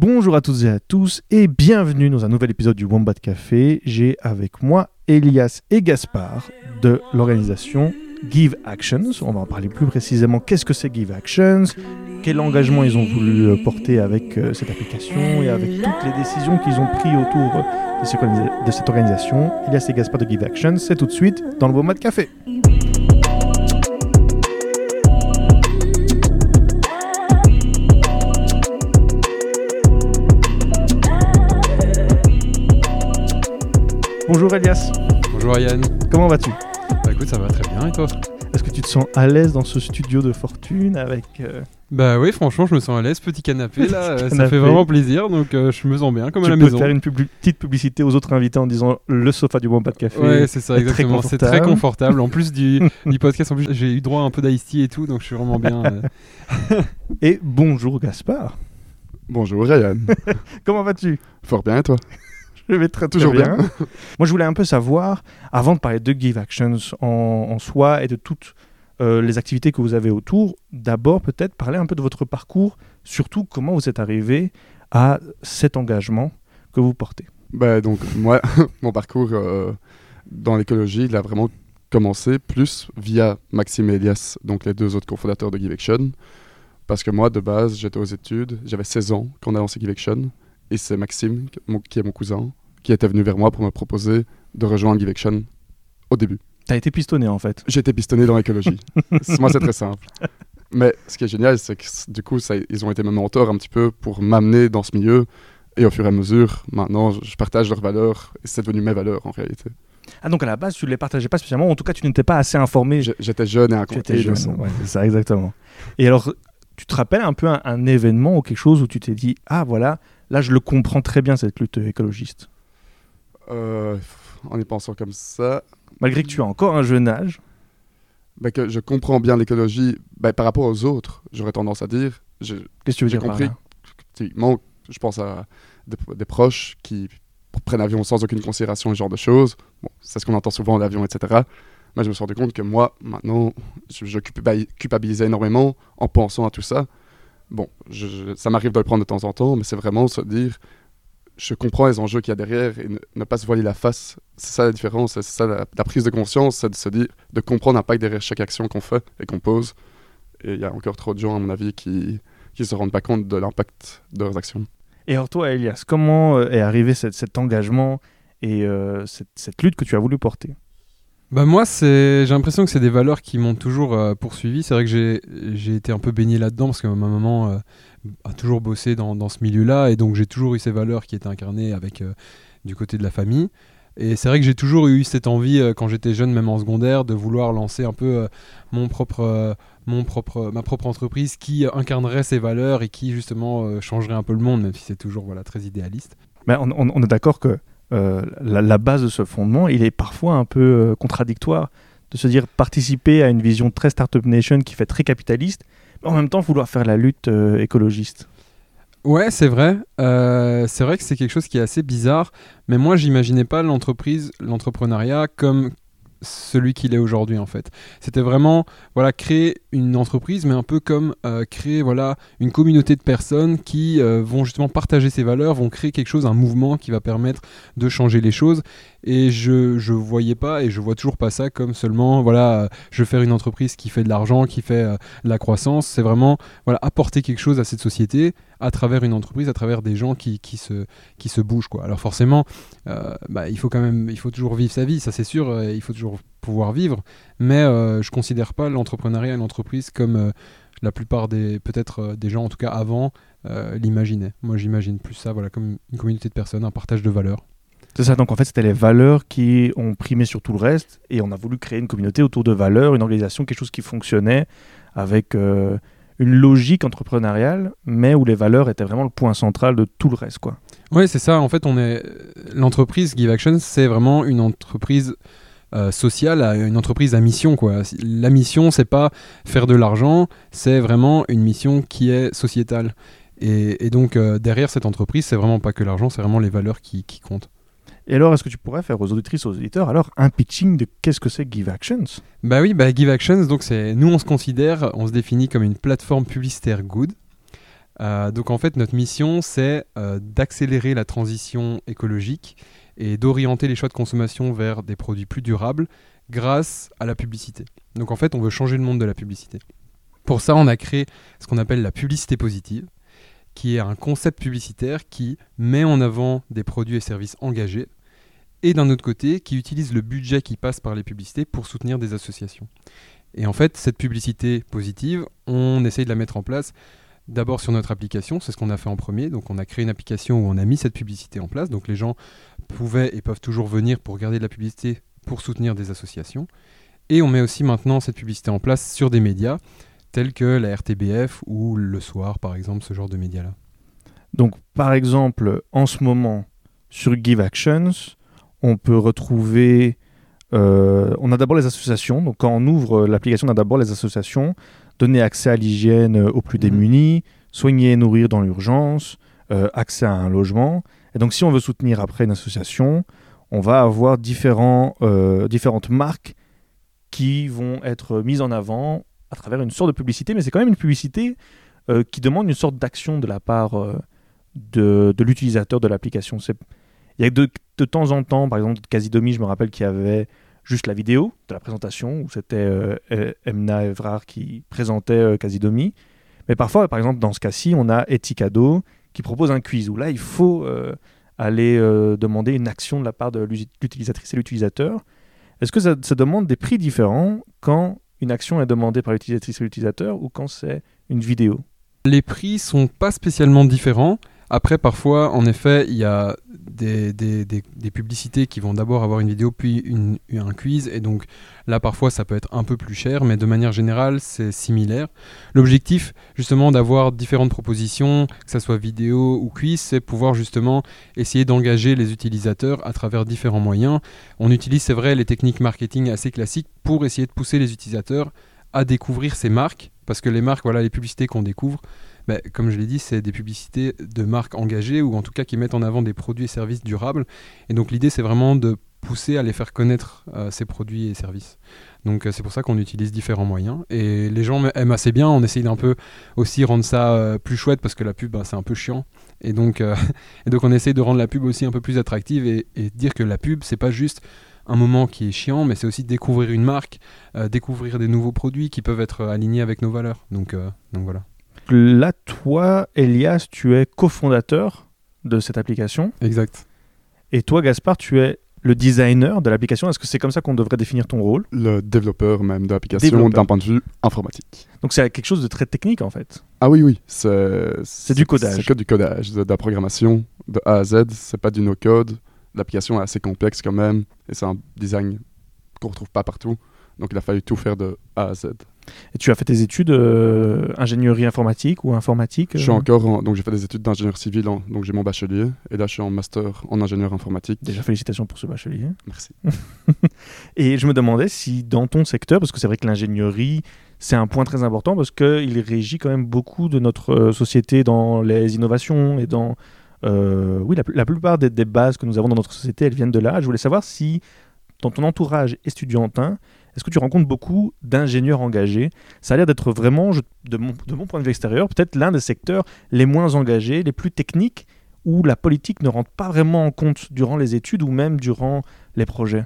Bonjour à toutes et à tous et bienvenue dans un nouvel épisode du Wombat Café. J'ai avec moi Elias et Gaspard de l'organisation Give Actions. On va en parler plus précisément. Qu'est-ce que c'est Give Actions? Quel engagement ils ont voulu euh, porter avec euh, cette application et avec toutes les décisions qu'ils ont prises autour de, cette organisa- de cette organisation? Elias et Gaspard de Give Actions, c'est tout de suite dans le Wombat Café. Bonjour Elias, Bonjour Yann. comment vas-tu? Bah écoute, ça va très bien et toi? Est-ce que tu te sens à l'aise dans ce studio de fortune avec... euh, Bah oui, franchement, je me sens à l'aise. Petit canapé là, euh, ça canapé. fait vraiment plaisir. Donc euh, je me sens bien comme tu à la peux maison. faire une publi- petite publicité aux autres invités en disant le sofa du Wombat Café. Ouais, c'est ça, exactement. C'est très confortable. En plus du, du podcast, en plus, j'ai eu droit à un peu d'ice tea et tout, donc je suis vraiment bien. euh. Et bonjour Gaspard. Bonjour Ryan. Comment vas-tu? Fort bien et toi? Je vais très, Toujours bien. bien. Moi, je voulais un peu savoir, avant de parler de Give Actions en, en soi et de toutes euh, les activités que vous avez autour, d'abord peut-être parler un peu de votre parcours, surtout comment vous êtes arrivé à cet engagement que vous portez. Bah donc moi, mon parcours euh, dans l'écologie, il a vraiment commencé plus via Maxime et Elias, donc les deux autres cofondateurs de Give Action. Parce que moi, de base, j'étais aux études, j'avais 16 ans quand on a lancé Give Action. Et c'est Maxime, qui est mon cousin, qui était venu vers moi pour me proposer de rejoindre Give Action au début. Tu as été pistonné en fait. J'ai été pistonné dans l'écologie. Moi, c'est très simple. Mais ce qui est génial, c'est que du coup, ça, ils ont été mes mentors un petit peu pour m'amener dans ce milieu. Et au fur et à mesure, maintenant, je partage leurs valeurs. Et c'est devenu mes valeurs en réalité. Ah donc à la base, tu ne les partageais pas spécialement, en tout cas tu n'étais pas assez informé? J'étais jeune et incompris. étais jeune, ouais, c'est ça, exactement. Et alors, tu te rappelles un peu un, un événement ou quelque chose où tu t'es dit Ah voilà, là je le comprends très bien cette lutte écologiste? Euh, en y pensant comme ça, Malgré que tu as encore un jeune âge. bah, que je comprends bien l'écologie bah, par rapport aux autres, j'aurais tendance à dire. Qu'est-ce que tu veux dire par compris. là typiquement, je pense à des, des proches qui prennent l'avion sans aucune considération, ce genre de choses. Bon, c'est ce qu'on entend souvent, l'avion, etc. Moi, je me suis rendu compte que moi, maintenant, je, je culpabi- culpabilisais énormément en pensant à tout ça. Bon, je- ça m'arrive de le prendre de temps en temps, mais c'est vraiment se dire, je comprends les enjeux qu'il y a derrière et ne, ne pas se voiler la face. C'est ça la différence, c'est ça la, prise de conscience, c'est de se dire, de comprendre l'impact derrière chaque action qu'on fait et qu'on pose. Et il y a encore trop de gens, à mon avis, qui qui se rendent pas compte de l'impact de leurs actions. Et alors, toi, Elias, comment euh, est arrivé cet, cet engagement et euh, cette lutte que tu as voulu porter? Bah moi, j'ai l'impression que c'est des valeurs qui m'ont toujours euh, poursuivi. C'est vrai que j'ai, été un peu baigné là-dedans parce que ma maman euh, a toujours bossé dans, ce milieu-là et donc j'ai toujours eu ces valeurs qui étaient incarnées avec euh, du côté de la famille. Et c'est vrai que j'ai toujours eu cette envie quand j'étais jeune, même en secondaire, de vouloir lancer un peu mon propre, mon propre, ma propre entreprise qui incarnerait ces valeurs et qui justement changerait un peu le monde, même si c'est toujours voilà très idéaliste. Mais on est d'accord que euh, la, base de ce fondement, il est parfois un peu euh, contradictoire de se dire participer à une vision très Startup Nation qui fait très capitaliste, mais en même temps vouloir faire la lutte euh, écologiste. Ouais, c'est vrai. C'est vrai que c'est quelque chose qui est assez bizarre. Mais moi, j'imaginais pas l'entreprise, l'entrepreneuriat comme celui qu'il est aujourd'hui en fait. C'était vraiment voilà créer une entreprise, mais un peu comme euh, créer voilà une communauté de personnes qui euh, vont justement partager ces valeurs, vont créer quelque chose, un mouvement qui va permettre de changer les choses. Et je je voyais pas et je vois toujours pas ça comme seulement voilà euh, je veux faire une entreprise qui fait de l'argent, qui fait euh, de la croissance. C'est vraiment voilà apporter quelque chose à cette société à travers une entreprise, à travers des gens qui, qui, se, qui se bougent. Quoi. Alors forcément, euh, bah, il faut quand même, il faut toujours vivre sa vie, ça c'est sûr, euh, il faut toujours pouvoir vivre, mais euh, je considère pas l'entrepreneuriat et l'entreprise comme euh, la plupart des, peut-être euh, des gens, en tout cas avant, euh, l'imaginaient. Moi j'imagine plus ça, voilà, comme une communauté de personnes, un partage de valeurs. C'est ça, donc en fait, c'était les valeurs qui ont primé sur tout le reste, et on a voulu créer une communauté autour de valeurs, une organisation, quelque chose qui fonctionnait avec euh, une logique entrepreneuriale, mais où les valeurs étaient vraiment le point central de tout le reste, quoi. Oui, c'est ça. En fait, on est l'entreprise Give Action, c'est vraiment une entreprise euh, sociale, une entreprise à mission. Quoi. La mission, c'est pas faire de l'argent, c'est vraiment une mission qui est sociétale. Et, donc euh, derrière cette entreprise, c'est vraiment pas que l'argent, c'est vraiment les valeurs qui comptent. Et alors, est-ce que tu pourrais faire aux auditrices, aux auditeurs, alors un pitching de qu'est-ce que c'est Give Actions? Bah oui, bah Give Actions, donc c'est nous on se considère, on se définit comme une plateforme publicitaire good. Euh, donc en fait, notre mission, c'est euh, d'accélérer la transition écologique et d'orienter les choix de consommation vers des produits plus durables grâce à la publicité. Donc en fait, on veut changer le monde de la publicité. Pour ça, on a créé ce qu'on appelle la publicité positive, qui est un concept publicitaire qui met en avant des produits et services engagés, et d'un autre côté, qui utilise le budget qui passe par les publicités pour soutenir des associations. Et en fait, cette publicité positive, on essaye de la mettre en place d'abord sur notre application, c'est ce qu'on a fait en premier. Donc on a créé une application où on a mis cette publicité en place. Donc les gens pouvaient et peuvent toujours venir pour regarder de la publicité pour soutenir des associations. Et on met aussi maintenant cette publicité en place sur des médias tels que la RTBF ou Le Soir, par exemple, ce genre de médias-là. Donc par exemple, en ce moment, sur Give Actions, on peut retrouver... euh, on a d'abord les associations. Donc quand on ouvre l'application, on a d'abord les associations. Donner accès à l'hygiène euh, aux plus Mhm. démunis, soigner et nourrir dans l'urgence, euh, accès à un logement. Et donc si on veut soutenir après une association, on va avoir différents, euh, différentes marques qui vont être mises en avant à travers une sorte de publicité, mais c'est quand même une publicité euh, qui demande une sorte d'action de la part euh, de, de l'utilisateur de l'application. C'est- Il y a de, de temps en temps, par exemple, Casidomi, je me rappelle qu'il y avait juste la vidéo de la présentation, où c'était euh, E- Emna Evrard qui présentait euh, Casidomi. Mais parfois, par exemple, dans ce cas-ci, on a Etikado qui propose un quiz, où là, il faut euh, aller euh, demander une action de la part de l'utilisatrice et l'utilisateur. Est-ce que ça, ça demande des prix différents quand une action est demandée par l'utilisatrice et l'utilisateur ou quand c'est une vidéo? Les prix sont pas spécialement différents. Après, parfois, en effet, il y a des, publicités qui vont d'abord avoir une vidéo puis un quiz. Et donc là, parfois, ça peut être un peu plus cher, mais de manière générale, c'est similaire. L'objectif, justement, d'avoir différentes propositions, que ce soit vidéo ou quiz, c'est pouvoir justement essayer d'engager les utilisateurs à travers différents moyens. On utilise, c'est vrai, les techniques marketing assez classiques pour essayer de pousser les utilisateurs à découvrir ces marques. Parce que les marques, voilà, les publicités qu'on découvre, ben, comme je l'ai dit, c'est des publicités de marques engagées ou en tout cas qui mettent en avant des produits et services durables. Et donc l'idée, c'est vraiment de pousser à les faire connaître euh, ces produits et services. Donc euh, c'est pour ça qu'on utilise différents moyens. Et les gens aiment assez bien. On essaye d'un peu aussi rendre ça euh, plus chouette parce que la pub, ben, c'est un peu chiant. Et donc, on essaye de rendre la pub aussi un peu plus attractive et, et dire que la pub, c'est pas juste un moment qui est chiant, mais c'est aussi découvrir une marque, découvrir des nouveaux produits qui peuvent être alignés avec nos valeurs. Donc voilà. Là, toi, Elias, tu es cofondateur de cette application. Exact. Et toi, Gaspard, tu es le designer de l'application. Est-ce que c'est comme ça qu'on devrait définir ton rôle? Le développeur même de l'application d'un point de vue informatique. Donc c'est quelque chose de très technique en fait. Ah oui, oui, c'est... C'est du codage. C'est que du codage, de, de la programmation de A à Z. C'est pas du no-code. L'application est assez complexe quand même. Et c'est un design qu'on retrouve pas partout. Donc il a fallu tout faire de A à Z. Et tu as fait tes études euh, ingénierie informatique ou informatique Je suis euh, encore en- Donc j'ai fait des études d'ingénieur civil, en- donc j'ai mon bachelier. Et là je suis en master en ingénieur informatique. Déjà félicitations pour ce bachelier. Merci. Et je me demandais si dans ton secteur, parce que c'est vrai que l'ingénierie, c'est un point très important parce qu'il régit quand même beaucoup de notre euh, société dans les innovations et dans... euh, oui, la plupart des, des bases que nous avons dans notre société, elles viennent de là. Je voulais savoir si dans ton entourage estudiantin, est-ce que tu rencontres beaucoup d'ingénieurs engagés? Ça a l'air d'être vraiment, de, mon, de point de vue extérieur, peut-être l'un des secteurs les moins engagés, les plus techniques, où la politique ne rentre pas vraiment en compte durant les études ou même durant les projets?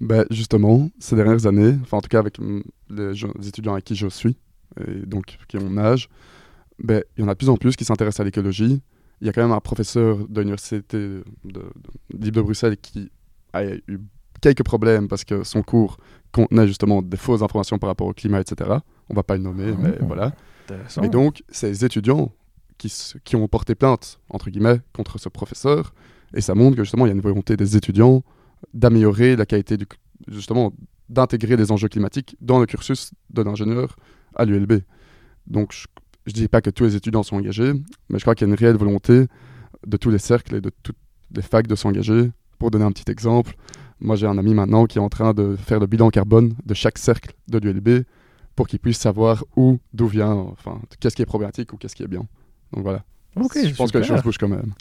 Ben, justement, ces dernières années, enfin en tout cas avec mm, les, étudiants avec qui je suis, et donc qui ont mon âge, ben, il y en a de plus en plus qui s'intéressent à l'écologie. Il y a quand même un professeur de l'université de, de, libre de Bruxelles qui a eu quelques problèmes parce que son cours contenait justement des fausses informations par rapport au climat, etc. On va pas le nommer, mais Oh. voilà. Et donc, ces étudiants qui, ont porté plainte, entre guillemets, contre ce professeur, et ça montre que justement, il y a une volonté des étudiants d'améliorer la qualité du, justement, d'intégrer les enjeux climatiques dans le cursus de l'ingénieur à l'ULB. Donc, je ne dis pas que tous les étudiants sont engagés, mais je crois qu'il y a une réelle volonté de tous les cercles et de toutes les facs de s'engager. Pour donner un petit exemple, moi j'ai un ami maintenant qui est en train de faire le bilan carbone de chaque cercle de l'ULB pour qu'il puisse savoir où, d'où vient, enfin, qu'est-ce qui est problématique ou qu'est-ce qui est bien. Donc voilà. Ok, je pense que les choses bougent quand même.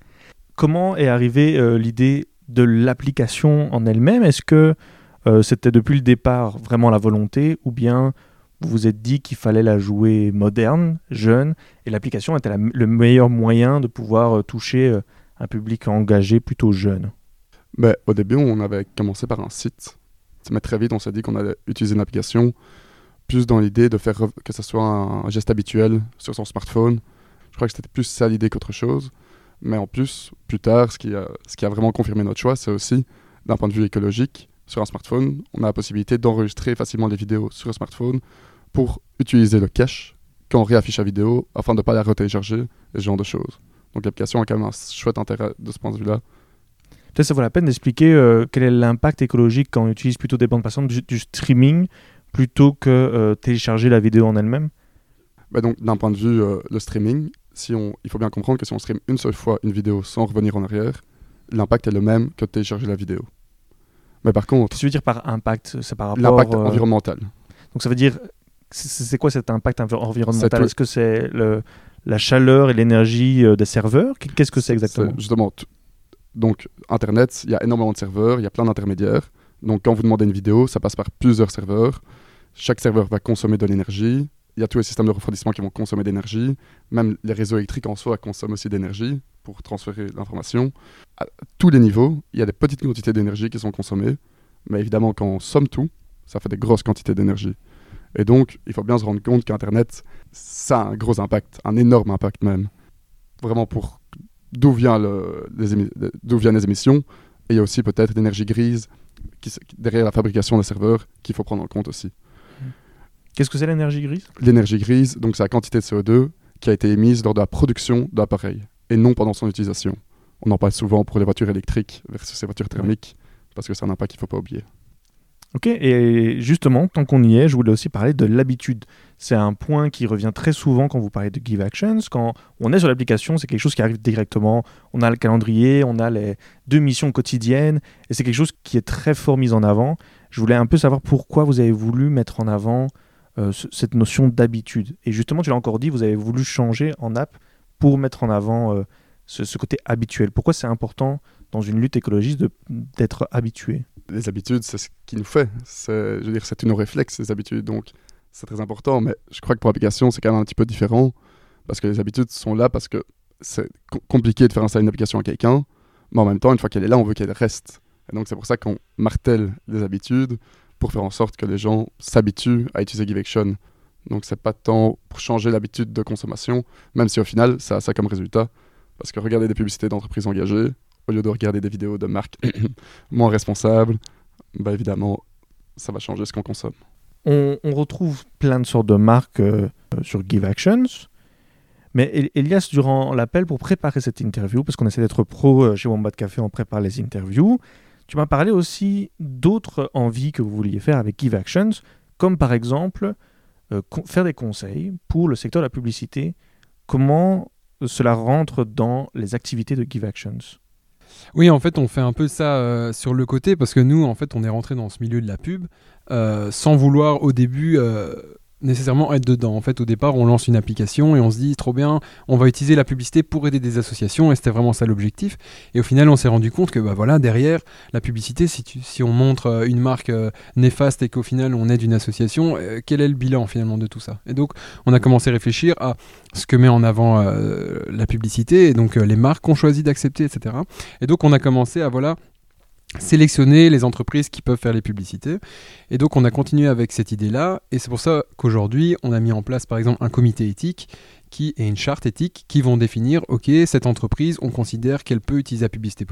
Comment est arrivée euh, l'idée de l'application en elle-même? Est-ce que euh, c'était depuis le départ vraiment la volonté ou bien vous vous êtes dit qu'il fallait la jouer moderne, jeune, et l'application était la- le meilleur moyen de pouvoir euh, toucher un public engagé plutôt jeune? Au début, on avait commencé par un site. Mais très vite, on s'est dit qu'on allait utiliser une application plus dans l'idée de faire que ce soit un geste habituel sur son smartphone. Je crois que c'était plus ça l'idée qu'autre chose. Mais en plus, plus tard, ce qui a, vraiment confirmé notre choix, c'est aussi, d'un point de vue écologique, sur un smartphone, on a la possibilité d'enregistrer facilement les vidéos sur un smartphone pour utiliser le cache quand on réaffiche la vidéo afin de ne pas la retélécharger, et ce genre de choses. Donc l'application a quand même un chouette intérêt de ce point de vue-là. Peut-être ça vaut la peine d'expliquer euh, quel est l'impact écologique quand on utilise plutôt des bandes passantes du, du streaming plutôt que euh, télécharger la vidéo en elle-même? Bah donc, d'un point de vue euh, le streaming, si on, il faut bien comprendre que si on stream une seule fois une vidéo sans revenir en arrière, l'impact est le même que de télécharger la vidéo. Mais par contre, tu veux dire par impact? C'est par rapport. l'impact euh, environnemental. Donc ça veut dire. C'est quoi cet impact envi- environnemental? Est-ce que c'est la chaleur et l'énergie des serveurs? Qu'est-ce que c'est exactement? Justement, donc Internet, il y a énormément de serveurs, il y a plein d'intermédiaires. Donc quand vous demandez une vidéo, ça passe par plusieurs serveurs. Chaque serveur va consommer de l'énergie. Il y a tous les systèmes de refroidissement qui vont consommer d'énergie. Même les réseaux électriques en soi consomment aussi d'énergie pour transférer l'information. À tous les niveaux, il y a des petites quantités d'énergie qui sont consommées. Mais évidemment, quand on somme tout, ça fait des grosses quantités d'énergie. Et donc, il faut bien se rendre compte qu'Internet, ça a un gros impact, un énorme impact même. Vraiment pour d'où le- les, viennent les émissions. Et il y a aussi peut-être l'énergie grise qui, derrière la fabrication des serveurs qu'il faut prendre en compte aussi. Qu'est-ce que c'est l'énergie grise? L'énergie grise, donc c'est la quantité de CO2 qui a été émise lors de la production de l'appareil et non pendant son utilisation. On en parle souvent pour les voitures électriques versus les voitures thermiques parce que c'est un impact qu'il ne faut pas oublier. Ok, et justement, tant qu'on y est, je voulais aussi parler de l'habitude. C'est un point qui revient très souvent quand vous parlez de Give Actions. Quand on est sur l'application, c'est quelque chose qui arrive directement. On a le calendrier, on a les deux missions quotidiennes, et c'est quelque chose qui est très fort mis en avant. Je voulais un peu savoir pourquoi vous avez voulu mettre en avant euh, ce- cette notion d'habitude. Et justement, tu l'as encore dit, vous avez voulu changer en app pour mettre en avant euh, ce côté habituel. Pourquoi c'est important dans une lutte écologiste d'être habitué Les habitudes, c'est ce qui nous fait. Je veux dire, c'est nos réflexes, ces habitudes. Donc, c'est très important. Mais je crois que pour l'application, c'est quand même un petit peu différent. Parce que les habitudes sont là parce que c'est co- compliqué de faire installer une application à quelqu'un. Mais en même temps, une fois qu'elle est là, on veut qu'elle reste. Et donc, c'est pour ça qu'on martèle les habitudes pour faire en sorte que les gens s'habituent à utiliser GiveAction. Donc, c'est pas tant pour changer l'habitude de consommation, même si au final, ça a ça comme résultat. Parce que regarder des publicités d'entreprises engagées, au lieu de regarder des vidéos de marques moins responsables, bah évidemment, ça va changer ce qu'on consomme. on, retrouve plein de sortes de marques euh, euh, sur Give Actions. Mais El- Elias, durant l'appel pour préparer cette interview, parce qu'on essaie d'être pro euh, chez Wombat Café, on prépare les interviews, tu m'as parlé aussi d'autres envies que vous vouliez faire avec Give Actions, comme par exemple faire des conseils pour le secteur de la publicité. Comment cela rentre dans les activités de Give Actions? Oui, en fait, on fait un peu ça euh, sur le côté parce que nous, en fait, on est rentré dans ce milieu de la pub euh, sans vouloir au début euh, nécessairement être dedans. En fait, au départ, on lance une application et on se dit trop bien, on va utiliser la publicité pour aider des associations et c'était vraiment ça l'objectif. Et au final, on s'est rendu compte que bah voilà, derrière la publicité, si, tu- si on montre euh, une marque euh, néfaste et qu'au final on aide une association, euh, quel est le bilan finalement de tout ça? Et donc, on a commencé à réfléchir à ce que met en avant la publicité et donc les marques qu'on choisit d'accepter, etc. Et donc on a commencé à voilà sélectionner les entreprises qui peuvent faire les publicités. Et donc on a continué avec cette idée-là. Et c'est pour ça qu'aujourd'hui on a mis en place par exemple un comité éthique qui et une charte éthique qui vont définir ok cette entreprise on considère qu'elle peut utiliser la publicité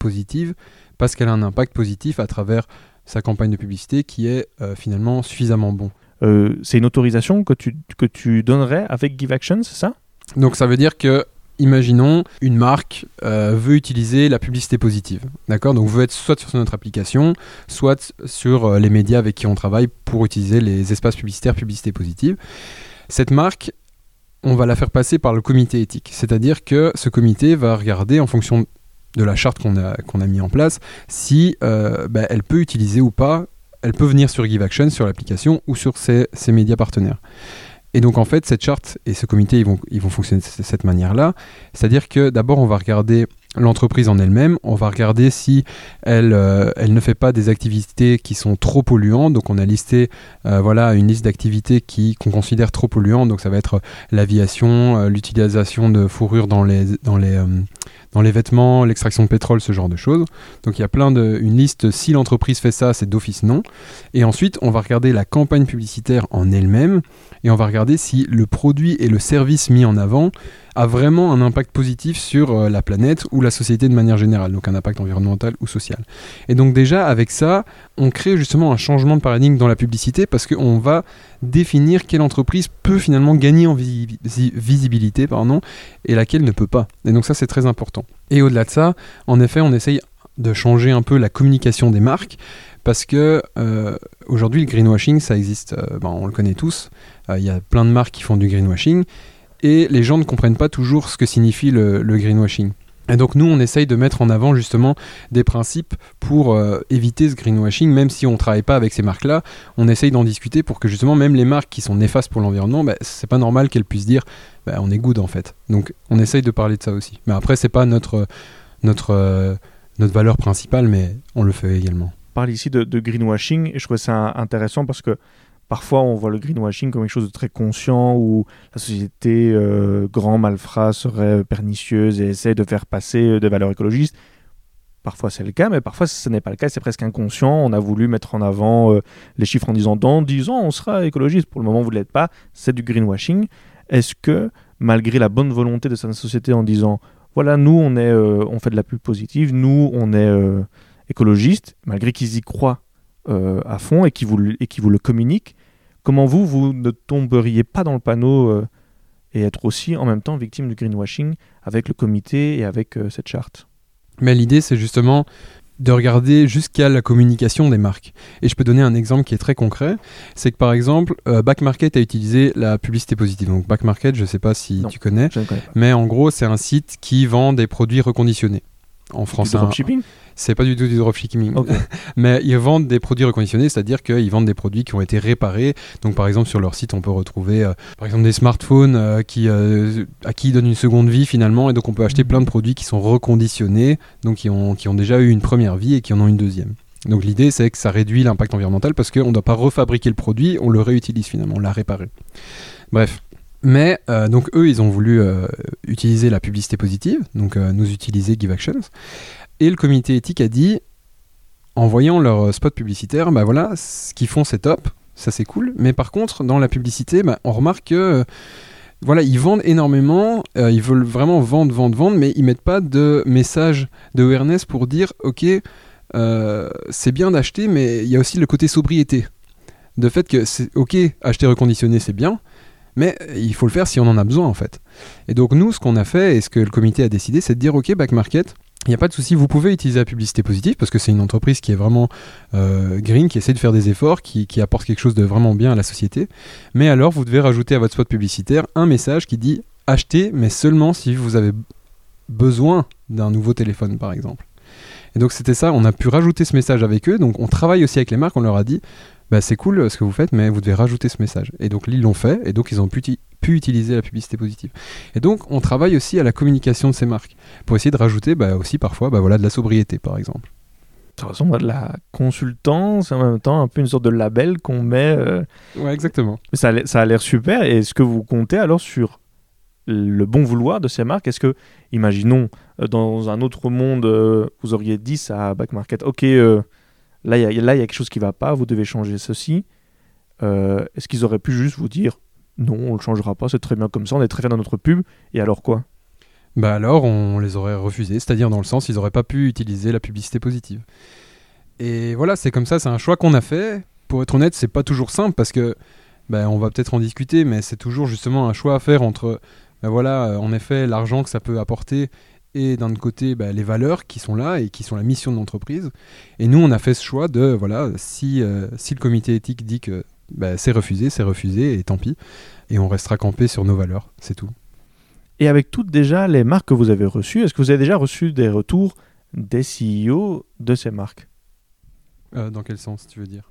positive parce qu'elle a un impact positif à travers sa campagne de publicité qui est euh, finalement suffisamment bon. Euh, C'est une autorisation que tu, que tu donnerais avec Give Actions, c'est ça? Donc ça veut dire que, imaginons, une marque euh, veut utiliser la publicité positive, d'accord? Donc veut être soit sur notre application, soit sur euh, les médias avec qui on travaille pour utiliser les espaces publicitaires publicité positive. Cette marque, on va la faire passer par le comité éthique, c'est-à-dire que ce comité va regarder en fonction de la charte qu'on a, qu'on a mis en place, si euh, bah, elle peut utiliser ou pas, elle peut venir sur GiveAction, sur l'application ou sur ses médias partenaires. Et donc en fait, cette charte et ce comité, ils vont, vont fonctionner de cette manière-là. C'est-à-dire que d'abord, on va regarder l'entreprise en elle-même. On va regarder si elle, euh, elle ne fait pas des activités qui sont trop polluantes. Donc on a listé euh, voilà, une liste d'activités qui, qu'on considère trop polluantes. Donc ça va être l'aviation, euh, l'utilisation de fourrure dans les, dans les, dans les vêtements, l'extraction de pétrole, ce genre de choses. Donc il y a plein de, une liste, si l'entreprise fait ça, c'est d'office non. Et ensuite, on va regarder la campagne publicitaire en elle-même et on va regarder si le produit et le service mis en avant a vraiment un impact positif sur euh, la planète ou la société de manière générale, donc un impact environnemental ou social. Et donc déjà avec ça, on crée justement un changement de paradigme dans la publicité parce qu'on va définir quelle entreprise peut finalement gagner en visibilité pardon, et laquelle ne peut pas. Et donc ça c'est très important. Et au-delà de ça, en effet, on essaye de changer un peu la communication des marques parce que euh, aujourd'hui le greenwashing ça existe, euh, ben, on le connaît tous, il y a plein de marques qui font du greenwashing et les gens ne comprennent pas toujours ce que signifie le, greenwashing. Et donc nous, on essaye de mettre en avant justement des principes pour euh, éviter ce greenwashing, même si on ne travaille pas avec ces marques-là, on essaye d'en discuter pour que justement même les marques qui sont néfastes pour l'environnement, bah, c'est pas normal qu'elles puissent dire bah, on est good en fait. Donc on essaye de parler de ça aussi. Mais après, c'est pas notre, notre, euh, notre valeur principale, mais on le fait également. On parle ici de, de greenwashing et je trouve ça intéressant parce que Parfois, on voit le greenwashing comme quelque chose de très conscient où la société euh, grand malfrat serait pernicieuse et essaie de faire passer euh, des valeurs écologistes. Parfois c'est le cas, mais parfois ce n'est pas le cas, c'est presque inconscient. On a voulu mettre en avant euh, les chiffres en disant dans 10 ans on sera écologiste. Pour le moment vous ne l'êtes pas, c'est du greenwashing. Est-ce que malgré la bonne volonté de cette société en disant voilà nous on, est, on fait de la pub positive, nous on est écologiste, malgré qu'ils y croient euh, à fond et qui, vous, et qui vous le communique, comment vous, vous ne tomberiez pas dans le panneau euh, et être aussi en même temps victime du greenwashing avec le comité et avec euh, cette charte? Mais l'idée, c'est justement de regarder jusqu'à la communication des marques. Et je peux donner un exemple qui est très concret. C'est que par exemple, Back Market a utilisé la publicité positive. Donc Back Market, je ne sais pas si tu connais, mais en gros, c'est un site qui vend des produits reconditionnés. En français. dropshipping c'est pas du tout du dropshipping. Mais ils vendent des produits reconditionnés, c'est-à-dire qu'ils vendent des produits qui ont été réparés. Donc par exemple sur leur site, on peut retrouver euh, par exemple des smartphones euh, qui, euh, à qui ils donnent une seconde vie finalement. Et donc on peut acheter plein de produits qui sont reconditionnés, donc qui ont, qui ont déjà eu une première vie et qui en ont une deuxième. Donc l'idée c'est que ça réduit l'impact environnemental parce qu'on ne doit pas refabriquer le produit, on le réutilise finalement, on l'a réparé. Bref, mais donc eux, ils ont voulu utiliser la publicité positive, donc nous utiliser Give Actions. Et le comité éthique a dit, en voyant leur spot publicitaire, bah voilà, ce qu'ils font c'est top, ça c'est cool. Mais par contre, dans la publicité, bah, on remarque que voilà, ils vendent énormément, euh, ils veulent vraiment vendre, vendre, vendre, mais ils mettent pas de message de awareness pour dire, ok, euh, c'est bien d'acheter, mais il y a aussi le côté sobriété. De fait que ok, acheter reconditionné, c'est bien, mais il faut le faire si on en a besoin en fait. Et donc nous, ce qu'on a fait et ce que le comité a décidé, c'est de dire, ok, back market, il n'y a pas de souci, vous pouvez utiliser la publicité positive parce que c'est une entreprise qui est vraiment euh, green, qui essaie de faire des efforts, qui, apporte quelque chose de vraiment bien à la société. Mais alors, vous devez rajouter à votre spot publicitaire un message qui dit achetez, mais seulement si vous avez besoin d'un nouveau téléphone, par exemple. Et donc, c'était ça, on a pu rajouter ce message avec eux. Donc, on travaille aussi avec les marques, on leur a dit bah, c'est cool euh, ce que vous faites, mais vous devez rajouter ce message. Et donc, ils l'ont fait, et donc, ils ont pu pu utiliser la publicité positive. Et donc, on travaille aussi à la communication de ces marques pour essayer de rajouter bah, aussi parfois bah, voilà, de la sobriété, par exemple. Ça ressemble à de la consultance, en même temps un peu une sorte de label qu'on met. Euh, ouais, exactement. Ça, ça a l'air super. Et est-ce que vous comptez alors sur le bon vouloir de ces marques? Est-ce que, imaginons, euh, dans un autre monde, euh, vous auriez dit ça à Back Market, ok, là, il y, a quelque chose qui va pas, vous devez changer ceci. Est-ce qu'ils auraient pu juste vous dire, non, on le changera pas, c'est très bien comme ça, on est très fiers dans notre pub, et alors quoi? Bah alors, on les aurait refusés, c'est-à-dire dans le sens, ils n'auraient pas pu utiliser la publicité positive. Et voilà, c'est comme ça, c'est un choix qu'on a fait. Pour être honnête, c'est pas toujours simple parce que, bah, on va peut-être en discuter, mais c'est toujours justement un choix à faire entre, bah, voilà, euh, en effet, l'argent que ça peut apporter et d'un autre côté bah, les valeurs qui sont là et qui sont la mission de l'entreprise. Et nous, on a fait ce choix de, voilà, si, euh, si le comité éthique dit que bah, c'est refusé, c'est refusé, et tant pis. Et on restera campé sur nos valeurs, c'est tout. Et avec toutes déjà les marques que vous avez reçues, est-ce que vous avez déjà reçu des retours des CEO de ces marques? Euh, Dans quel sens tu veux dire?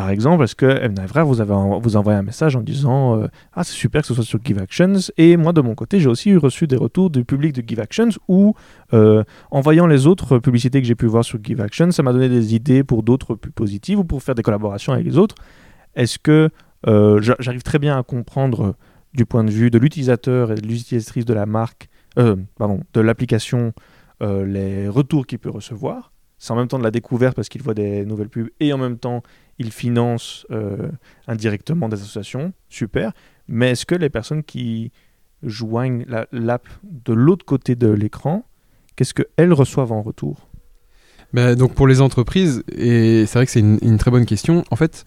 Par exemple, est-ce que Evnavra vous avez en- vous envoyé un message en disant euh, Ah, c'est super que ce soit sur GiveActions Et moi, de mon côté, j'ai aussi reçu des retours du public de GiveActions où, euh, en voyant les autres publicités que j'ai pu voir sur GiveActions, ça m'a donné des idées pour d'autres plus positives ou pour faire des collaborations avec les autres. Est-ce que euh, j'a- j'arrive très bien à comprendre du point de vue de l'utilisateur et de l'utilisatrice de la marque, pardon, de l'application, les retours qu'il peut recevoir c'est en même temps de la découverte parce qu'il voit des nouvelles pubs et en même temps il finance euh, indirectement des associations, super. Mais est-ce que les personnes qui joignent la- l'app de l'autre côté de l'écran, qu'est-ce qu'elles reçoivent en retour? Ben, donc pour les entreprises, et c'est vrai que c'est une, très bonne question, en fait,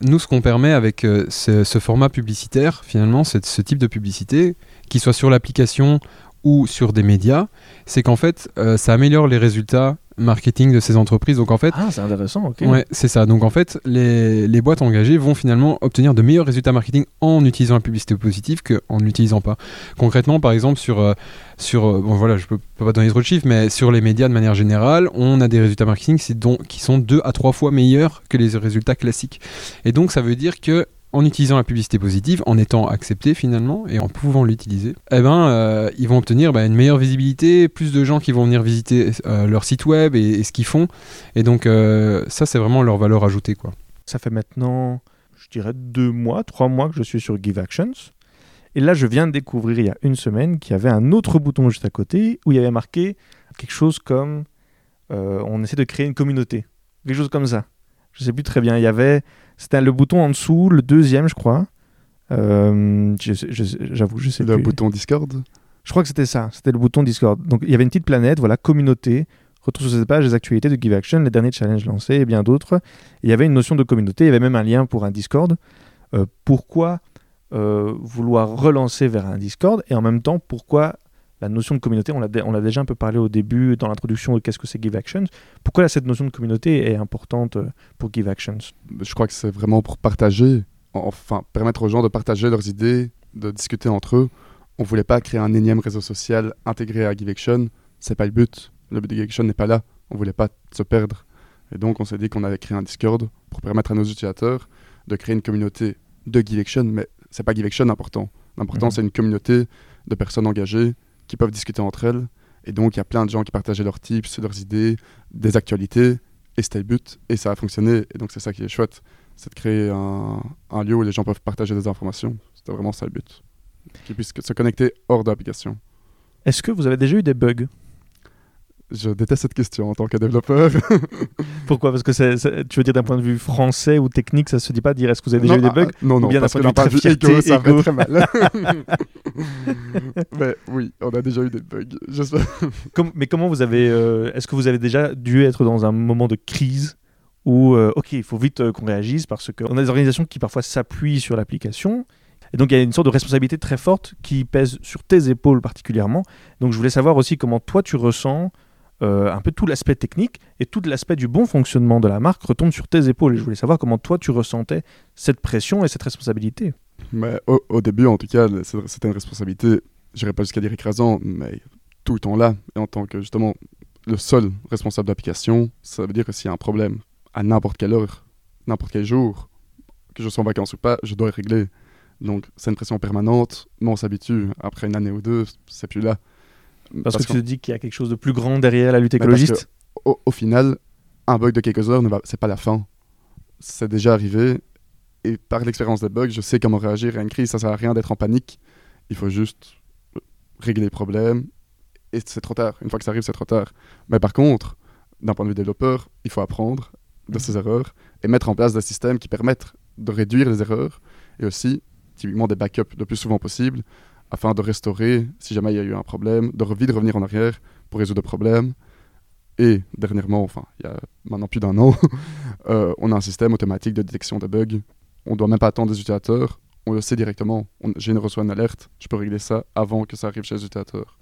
nous ce qu'on permet avec euh, ce, ce format publicitaire, finalement, c'est ce type de publicité, qu'il soit sur l'application ou sur des médias, c'est qu'en fait, euh, ça améliore les résultats marketing de ces entreprises. Donc en fait, Ah, c'est intéressant. Ouais, c'est ça. Donc en fait, les, les boîtes engagées vont finalement obtenir de meilleurs résultats marketing en utilisant la publicité positive qu'en n'utilisant pas. Concrètement, par exemple, sur, euh, sur euh, bon voilà, je peux, peux pas donner trop de chiffres, mais sur les médias de manière générale, on a des résultats marketing qui, dont- qui sont deux à trois fois meilleurs que les résultats classiques. Et donc ça veut dire que en utilisant la publicité positive, en étant accepté finalement et en pouvant l'utiliser, eh ben, euh, ils vont obtenir bah, une meilleure visibilité, plus de gens qui vont venir visiter euh, leur site web et, ce qu'ils font. Et donc euh, ça, c'est vraiment leur valeur ajoutée. Quoi. Ça fait maintenant, je dirais, deux mois, trois mois que je suis sur GiveActions. Et là, je viens de découvrir il y a une semaine qu'il y avait un autre bouton juste à côté où il y avait marqué quelque chose comme on essaie de créer une communauté. Quelque chose comme ça. Je sais plus très bien. Il y avait. C'était le bouton en dessous, le deuxième, je crois. Euh, je sais- je sais- J'avoue, je sais Le plus. bouton Discord. Je crois que c'était ça, c'était le bouton Discord. Donc il y avait une petite planète, voilà, communauté. Retrouve sur cette page les actualités de GiveAction, les derniers challenges lancés et bien d'autres. Il y avait une notion de communauté, il y avait même un lien pour un Discord. Euh, pourquoi euh, vouloir relancer vers un Discord et en même temps pourquoi la notion de communauté, on l'a dé- on l'a déjà un peu parlé au début dans l'introduction de qu'est-ce que c'est GiveActions, pourquoi là, cette notion de communauté est importante euh, pour GiveActions Je crois que c'est vraiment pour partager, enfin permettre aux gens de partager leurs idées, de discuter entre eux. On voulait pas créer un énième réseau social intégré à GiveAction. C'est pas le but. Le but de GiveAction n'est pas là. On voulait pas se perdre. Et donc on s'est dit qu'on allait créer un Discord pour permettre à nos utilisateurs de créer une communauté de GiveAction, mais c'est pas GiveAction important. L'important Mhm. c'est une communauté de personnes engagées qui peuvent discuter entre elles. Et donc il y a plein de gens qui partageaient leurs tips, leurs idées, des actualités. Et c'était le but. Et ça a fonctionné. Et donc c'est ça qui est chouette c'est de créer un, lieu où les gens peuvent partager des informations. C'était vraiment ça le but. Qu'ils puissent se connecter hors de l'application. Est-ce que vous avez déjà eu des bugs? Je déteste cette question en tant que développeur. Pourquoi? Parce que c'est- c'est- tu veux dire d'un point de vue français ou technique, ça se dit pas de dire est-ce que vous avez déjà non, eu des bugs ah, Non, non, bien d'un parce point que de d'un vue point de très vue fierté, ça fait très mal. Mais oui, on a déjà eu des bugs. J'espère. Mais comment vous avez. euh, Est-ce que vous avez déjà dû être dans un moment de crise où, euh, ok, il faut vite euh, qu'on réagisse parce qu'on a des organisations qui parfois s'appuient sur l'application. Et donc il y a une sorte de responsabilité très forte qui pèse sur tes épaules particulièrement. Donc je voulais savoir aussi comment toi tu ressens euh, un peu tout l'aspect technique et tout l'aspect du bon fonctionnement de la marque retombe sur tes épaules. Et je voulais savoir comment toi tu ressentais cette pression et cette responsabilité. Mais au, début, en tout cas, c'était une responsabilité, je pas jusqu'à dire écrasant, mais tout le temps là. Et en tant que justement le seul responsable d'application, ça veut dire que s'il y a un problème à n'importe quelle heure, n'importe quel jour, que je sois en vacances ou pas, je dois le régler. Donc c'est une pression permanente, mais on s'habitue. Après une année ou deux, c'est plus là. Parce, que tu te dis qu'il y a quelque chose de plus grand derrière la lutte que- écologiste. au, au final, un bug de quelques heures, c'est pas la fin. C'est déjà arrivé. Et par l'expérience des bugs, je sais comment réagir à une crise. Ça sert à rien d'être en panique. Il faut juste régler les problèmes. Et c'est trop tard. Une fois que ça arrive, c'est trop tard. Mais par contre, d'un point de vue développeur, il faut apprendre de ses erreurs et mettre en place des systèmes qui permettent de réduire les erreurs et aussi, typiquement, des backups le plus souvent possible afin de restaurer, si jamais il y a eu un problème, de revenir en arrière pour résoudre le problème. Et dernièrement, enfin, il y a maintenant plus d'un an, euh, on a un système automatique de détection de bugs. On ne doit même pas attendre des utilisateurs. On le sait directement. J'ai une reçoit une alerte. Je peux régler ça avant que ça arrive chez les utilisateurs.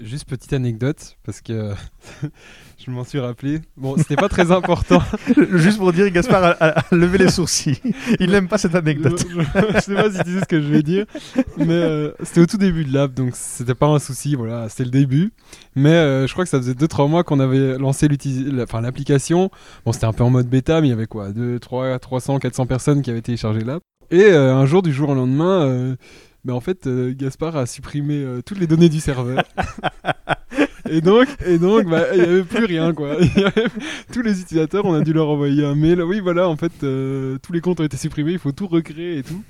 Juste petite anecdote, parce que je m'en suis rappelé. Bon, c'était pas très important. Juste pour dire, Gaspard a, a levé les sourcils. Il n'aime pas cette anecdote. Je, je, je sais pas si tu sais ce que je vais dire, mais euh, c'était au tout début de l'app, donc c'était pas un souci, voilà, c'était le début. Mais euh, je crois que ça faisait 2-3 mois qu'on avait lancé l'application. Bon, c'était un peu en mode bêta, mais il y avait quoi 2, 3, 300, 400 personnes qui avaient téléchargé l'app. Et euh, un jour, du jour au lendemain, ben, en fait, euh, Gaspard a supprimé euh, toutes les données du serveur. et donc, et donc, bah, il n'y avait plus rien, quoi. Avait- tous les utilisateurs, on a dû leur envoyer un mail. Oui, voilà, en fait, euh, tous les comptes ont été supprimés, il faut tout recréer et tout.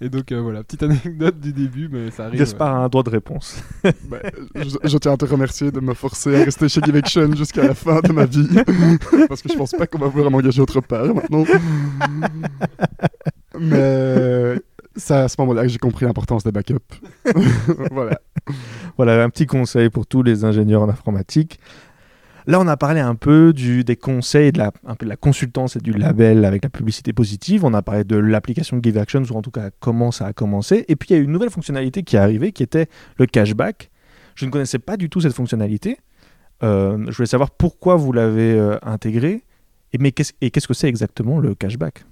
Et donc, euh, voilà, petite anecdote du début, mais ça arrive. Gaspard a un droit de réponse. Bah, je, je tiens à te remercier de me forcer à rester chez Givection jusqu'à la fin de ma vie. Parce que je pense pas qu'on va vouloir m'engager autre part maintenant. Mais c'est à ce moment-là que j'ai compris l'importance des backups. voilà. Voilà, un petit conseil pour tous les ingénieurs en informatique. Là, on a parlé un peu des conseils, de la, un peu de la consultance et du label avec la publicité positive. On a parlé de l'application Give Actions, ou en tout cas comment ça a commencé. Et puis, il y a une nouvelle fonctionnalité qui est arrivée, qui était le cashback. Je ne connaissais pas du tout cette fonctionnalité. Euh, je voulais savoir pourquoi vous l'avez euh, intégrée. Et, et qu'est-ce que c'est exactement le cashback?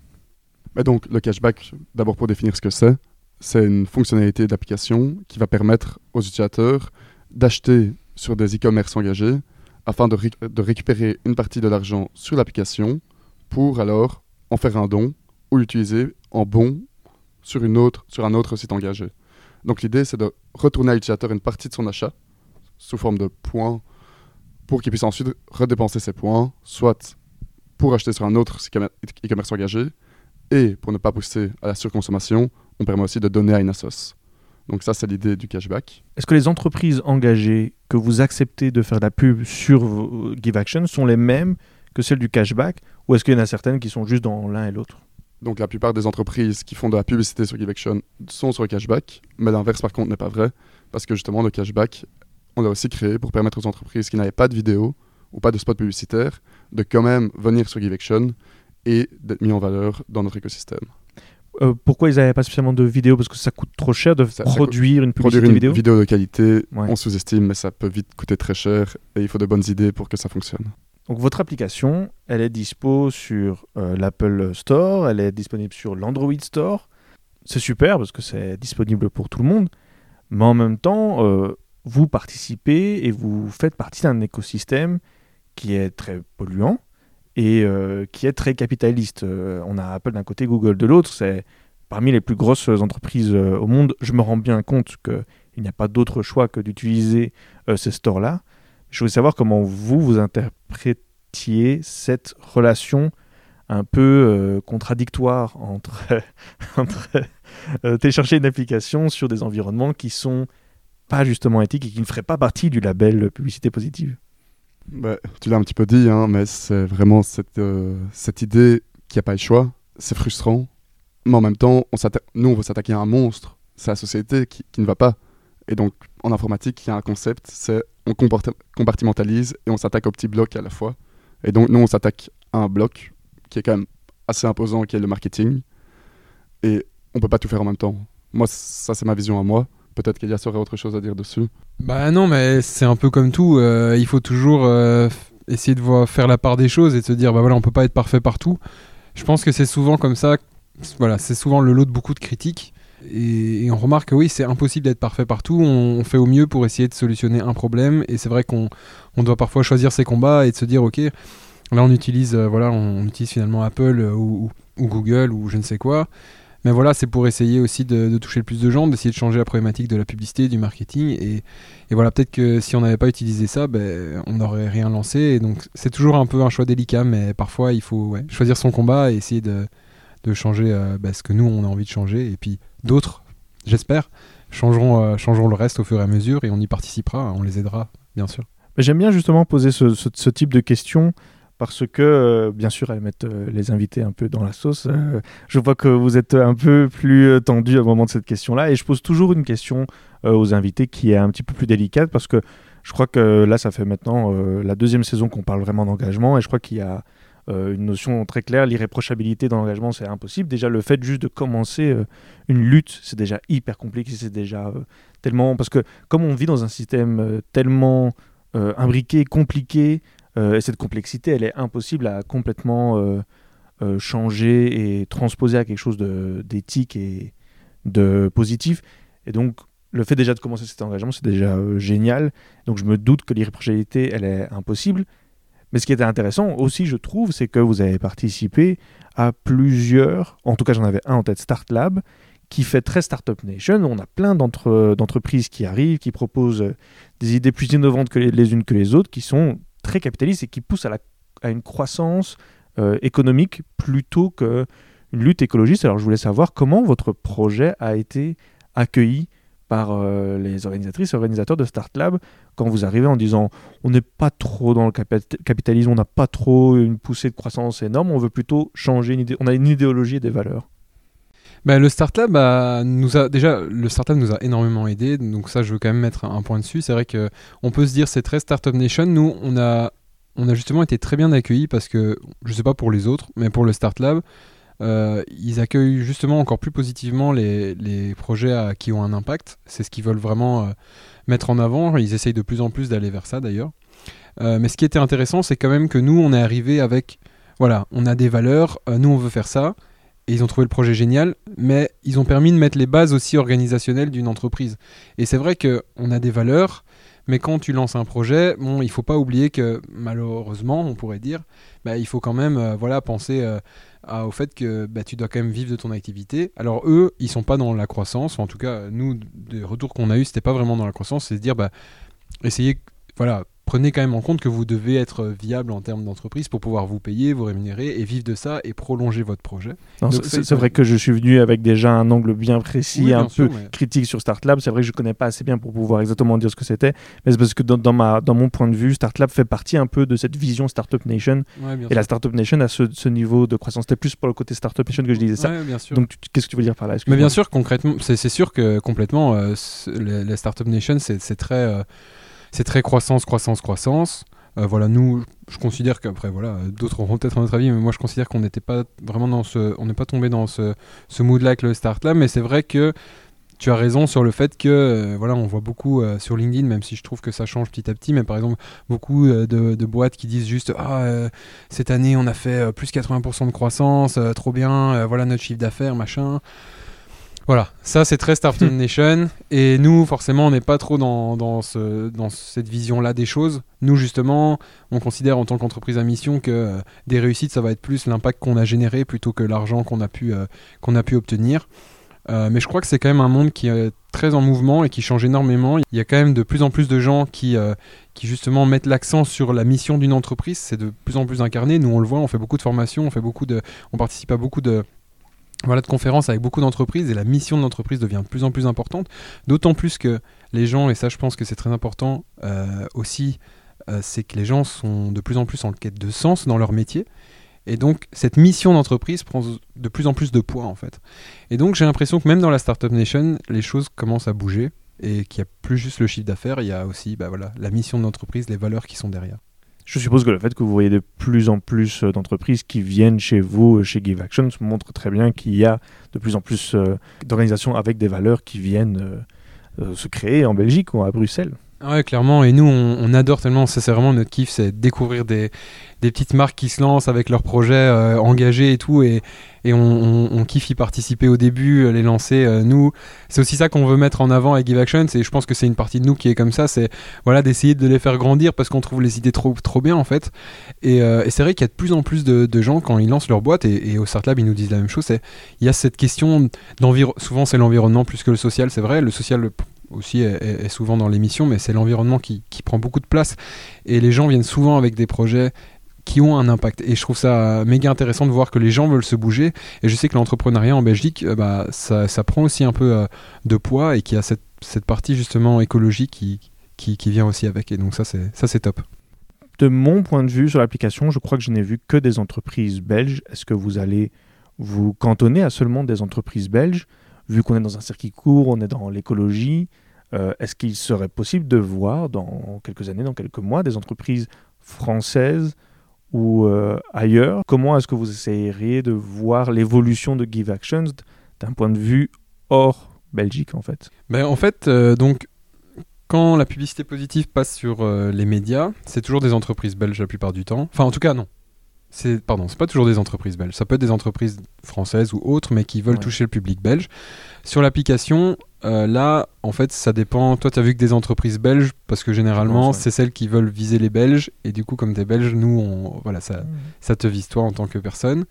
Mais donc, le cashback, d'abord pour définir ce que c'est, c'est une fonctionnalité d'application qui va permettre aux utilisateurs d'acheter sur des e-commerce engagés afin de, de récupérer une partie de l'argent sur l'application pour alors en faire un don ou l'utiliser en bon sur, une autre, sur un autre site engagé. Donc l'idée, c'est de retourner à l'utilisateur une partie de son achat sous forme de points pour qu'il puisse ensuite redépenser ses points, soit pour acheter sur un autre e-commerce engagé, et pour ne pas pousser à la surconsommation, on permet aussi de donner à une assoce. Donc ça, c'est l'idée du cashback. Est-ce que les entreprises engagées que vous acceptez de faire de la pub sur vos Give Action sont les mêmes que celles du cashback Ou est-ce qu'il y en a certaines qui sont juste dans l'un et l'autre? Donc la plupart des entreprises qui font de la publicité sur GiveAction sont sur le cashback, mais l'inverse par contre n'est pas vrai, parce que justement le cashback, on l'a aussi créé pour permettre aux entreprises qui n'avaient pas de vidéo ou pas de spot publicitaire de quand même venir sur GiveAction et d'être mis en valeur dans notre écosystème. Euh, Pourquoi ils n'avaient pas spécialement de vidéo Parce que ça coûte trop cher de Ça- ça produire une publicité Produire une vidéo? vidéo de qualité, Ouais. on sous-estime, mais ça peut vite coûter très cher et il faut de bonnes idées pour que ça fonctionne. Donc votre application, elle est dispo sur euh, l'Apple Store, elle est disponible sur l'Android Store. C'est super parce que c'est disponible pour tout le monde. Mais en même temps, euh, vous participez et vous faites partie d'un écosystème qui est très polluant et euh, qui est très capitaliste. Euh, on a Apple d'un côté, Google de l'autre. C'est parmi les plus grosses entreprises euh, au monde. Je me rends bien compte qu'il n'y a pas d'autre choix que d'utiliser ces stores-là. Je voulais savoir comment vous, vous interprétiez cette relation un peu contradictoire entre, entre télécharger une application sur des environnements qui sont pas justement éthiques et qui ne feraient pas partie du label publicité positive. Bah, tu l'as un petit peu dit, hein, mais c'est vraiment cette, euh, cette idée qu'il n'y a pas le choix. C'est frustrant. Mais en même temps, nous, on veut s'attaquer à un monstre. C'est la société qui, qui ne va pas. Et donc, en informatique, il y a un concept, c'est on compartimentalise et on s'attaque aux petits blocs à la fois. Et donc, nous, on s'attaque à un bloc qui est quand même assez imposant, qui est le marketing. Et on peut pas tout faire en même temps. Moi, ça, c'est ma vision à moi. Peut-être qu'il y a aurait autre chose à dire dessus. Bah non, mais c'est un peu comme tout. euh, il faut toujours euh, essayer de voir, faire la part des choses et de se dire, bah voilà, on peut pas être parfait partout. Je pense que c'est souvent comme ça. Voilà, c'est souvent le lot de beaucoup de critiques. Et, on remarque que oui, c'est impossible d'être parfait partout. On, fait au mieux pour essayer de solutionner un problème. Et c'est vrai qu'on on doit parfois choisir ses combats et de se dire, ok, là on utilise, euh, voilà, on utilise finalement Apple ou Google ou je ne sais quoi. Mais voilà, c'est pour essayer aussi de, toucher le plus de gens, d'essayer de changer la problématique de la publicité, du marketing. Et, voilà, peut-être que si on n'avait pas utilisé ça, ben, on n'aurait rien lancé. Et donc, c'est toujours un peu un choix délicat, mais parfois, il faut choisir son combat et essayer de, changer euh, ben, ce que nous, on a envie de changer. Et puis, d'autres, j'espère, changeront, euh, changeront le reste au fur et à mesure et on y participera, on les aidera, bien sûr. J'aime bien justement poser ce type de questions parce que, euh, bien sûr, elles mettent euh, les invités un peu dans la sauce. Euh, je vois que vous êtes un peu plus tendu au moment de cette question-là et je pose toujours une question aux invités qui est un petit peu plus délicate parce que je crois que là, ça fait maintenant la deuxième saison qu'on parle vraiment d'engagement et je crois qu'il y a une notion très claire, l'irréprochabilité dans l'engagement, c'est impossible. Déjà, le fait juste de commencer une lutte, c'est déjà hyper compliqué, c'est déjà tellement... Parce que comme on vit dans un système tellement imbriqué, compliqué, et cette complexité, elle est impossible à complètement changer et transposer à quelque chose d'éthique et de positif. Et donc, le fait déjà de commencer cet engagement, c'est déjà génial. Donc, je me doute que l'irréprochabilité, elle est impossible. Mais ce qui était intéressant aussi, je trouve, c'est que vous avez participé à plusieurs, en tout cas j'en avais un en tête, Start Lab, qui fait très Startup Nation. On a plein d'entreprises qui arrivent, qui proposent des idées plus innovantes que les, unes que les autres, qui sont très capitalistes et qui poussent à, une croissance euh, économique plutôt qu'une lutte écologiste. Alors je voulais savoir comment votre projet a été accueilli par euh, les organisatrices et organisateurs de Start Lab quand vous arrivez en disant on n'est pas trop dans le capitalisme, on n'a pas trop une poussée de croissance énorme, on veut plutôt changer une idée, on a une idéologie et des valeurs. Ben, le Startup bah, nous a déjà le nous a énormément aidé donc ça je veux quand même mettre un point dessus c'est vrai que on peut se dire c'est très Startup Nation nous on a on a justement été très bien accueillis parce que je sais pas pour les autres mais pour le Start Lab euh, ils accueillent justement encore plus positivement les, projets qui ont un impact. C'est ce qu'ils veulent vraiment euh, mettre en avant. Ils essayent de plus en plus d'aller vers ça d'ailleurs. Euh, mais ce qui était intéressant, c'est quand même que nous, on est arrivé avec, voilà, on a des valeurs, nous on veut faire ça. Ils ont trouvé le projet génial, mais ils ont permis de mettre les bases aussi organisationnelles d'une entreprise. Et c'est vrai qu'on a des valeurs, mais quand tu lances un projet, bon, il faut pas oublier que malheureusement, on pourrait dire, bah, il faut quand même voilà, penser au fait que bah, tu dois quand même vivre de ton activité. Alors eux, ils sont pas dans la croissance, en tout cas, nous, des retours qu'on a eu, c'était pas vraiment dans la croissance, c'est de dire, bah, essayez, voilà, prenez quand même en compte que vous devez être viable en termes d'entreprise pour pouvoir vous payer, vous rémunérer et vivre de ça et prolonger votre projet. C'est vrai que je suis venu avec déjà un angle bien précis, un peu critique sur StartLab. C'est vrai que je ne connais pas assez bien pour pouvoir exactement dire ce que c'était, mais c'est parce que dans, ma, dans mon point de vue, StartLab fait partie un peu de cette vision Startup Nation. et la Startup Nation a ce, niveau de croissance. C'était plus pour le côté Startup Nation que je disais ça. Donc qu'est-ce que tu veux dire par là? Mais bien sûr, concrètement, c'est sûr que complètement, euh, les, Startup Nation, c'est très... Euh, c'est très croissance, croissance, croissance. Euh, voilà, nous, je considère qu'après, voilà, d'autres auront peut-être un autre avis, mais moi je considère qu'on n'était pas vraiment dans ce, on n'est pas tombé dans ce, ce mood-là avec le start là, mais c'est vrai que tu as raison sur le fait que, euh, voilà, on voit beaucoup euh, sur LinkedIn, même si je trouve que ça change petit à petit, mais par exemple, beaucoup de, de, boîtes qui disent juste, ah, cette année on a fait plus 80% de croissance, trop bien, voilà notre chiffre d'affaires, machin. Voilà, ça c'est très Startup Nation. Et nous, forcément, on n'est pas trop dans, dans, ce, dans cette vision-là des choses. Nous, justement, on considère en tant qu'entreprise à mission que euh, des réussites, ça va être plus l'impact qu'on a généré plutôt que l'argent qu'on a, pu, euh, qu'on a pu obtenir. Euh, mais je crois que c'est quand même un monde qui est très en mouvement et qui change énormément. Il y a quand même de plus en plus de gens qui, qui justement mettent l'accent sur la mission d'une entreprise. C'est de plus en plus incarné. Nous, on le voit, on fait beaucoup de formations, on, fait beaucoup de, on participe à beaucoup de voilà, de conférences avec beaucoup d'entreprises et la mission de l'entreprise devient de plus en plus importante. D'autant plus que les gens, et ça je pense que c'est très important euh, aussi, euh, c'est que les gens sont de plus en plus en quête de sens dans leur métier. Et donc cette mission d'entreprise prend de plus en plus de poids en fait. Et donc j'ai l'impression que même dans la Startup Nation, les choses commencent à bouger et qu'il n'y a plus juste le chiffre d'affaires, il y a aussi bah, voilà, la mission de l'entreprise, les valeurs qui sont derrière. Je suppose que le fait que vous voyez de plus en plus euh, d'entreprises qui viennent chez vous, euh, chez Give Action, montre très bien qu'il y a de plus en plus euh, d'organisations avec des valeurs qui viennent se créer en Belgique ou à Bruxelles. Ouais, clairement. Et nous, on, adore tellement. C'est vraiment notre kiff, c'est découvrir des, petites marques qui se lancent avec leurs projets engagés et tout. Et, on, kiffe y participer au début, les lancer. nous, c'est aussi ça qu'on veut mettre en avant avec Give Action. Et je pense que c'est une partie de nous qui est comme ça. C'est voilà, d'essayer de les faire grandir parce qu'on trouve les idées trop, trop bien en fait. Et, et c'est vrai qu'il y a de plus en plus de, de, gens quand ils lancent leur boîte et, et au Startlab ils nous disent la même chose. C'est il y a cette question d'environnement. Souvent c'est l'environnement plus que le social, c'est vrai. Le social aussi est, souvent dans l'émission, mais c'est l'environnement qui, prend beaucoup de place. Et les gens viennent souvent avec des projets qui ont un impact. Et je trouve ça méga intéressant de voir que les gens veulent se bouger. Et je sais que l'entrepreneuriat en Belgique, euh, bah, ça, prend aussi un peu euh, de poids et qu'il y a cette, partie justement écologique qui, qui, vient aussi avec. Et donc ça, c'est top. De mon point de vue sur l'application, je crois que je n'ai vu que des entreprises belges. Est-ce que vous allez vous cantonner à seulement des entreprises belges? Vu qu'on est dans un circuit court, on est dans l'écologie, euh, est-ce qu'il serait possible de voir dans quelques années, dans quelques mois, des entreprises françaises ou euh, ailleurs, comment est-ce que vous essayeriez de voir l'évolution de Give Actions d'un point de vue hors Belgique en fait? Ben, en fait, euh, donc, quand la publicité positive passe sur les médias, c'est toujours des entreprises belges la plupart du temps. Enfin, en tout cas, non. C'est pardon, c'est pas toujours des entreprises belges. Ça peut être des entreprises françaises ou autres, mais qui veulent Ouais. toucher le public belge. Sur l'application, euh, là, en fait, ça dépend. Toi, tu as vu que des entreprises belges, parce que généralement, Ouais. c'est celles qui veulent viser les Belges. Et du coup, comme tu es belge, nous, on, voilà, ça, ça te vise toi en tant que personne.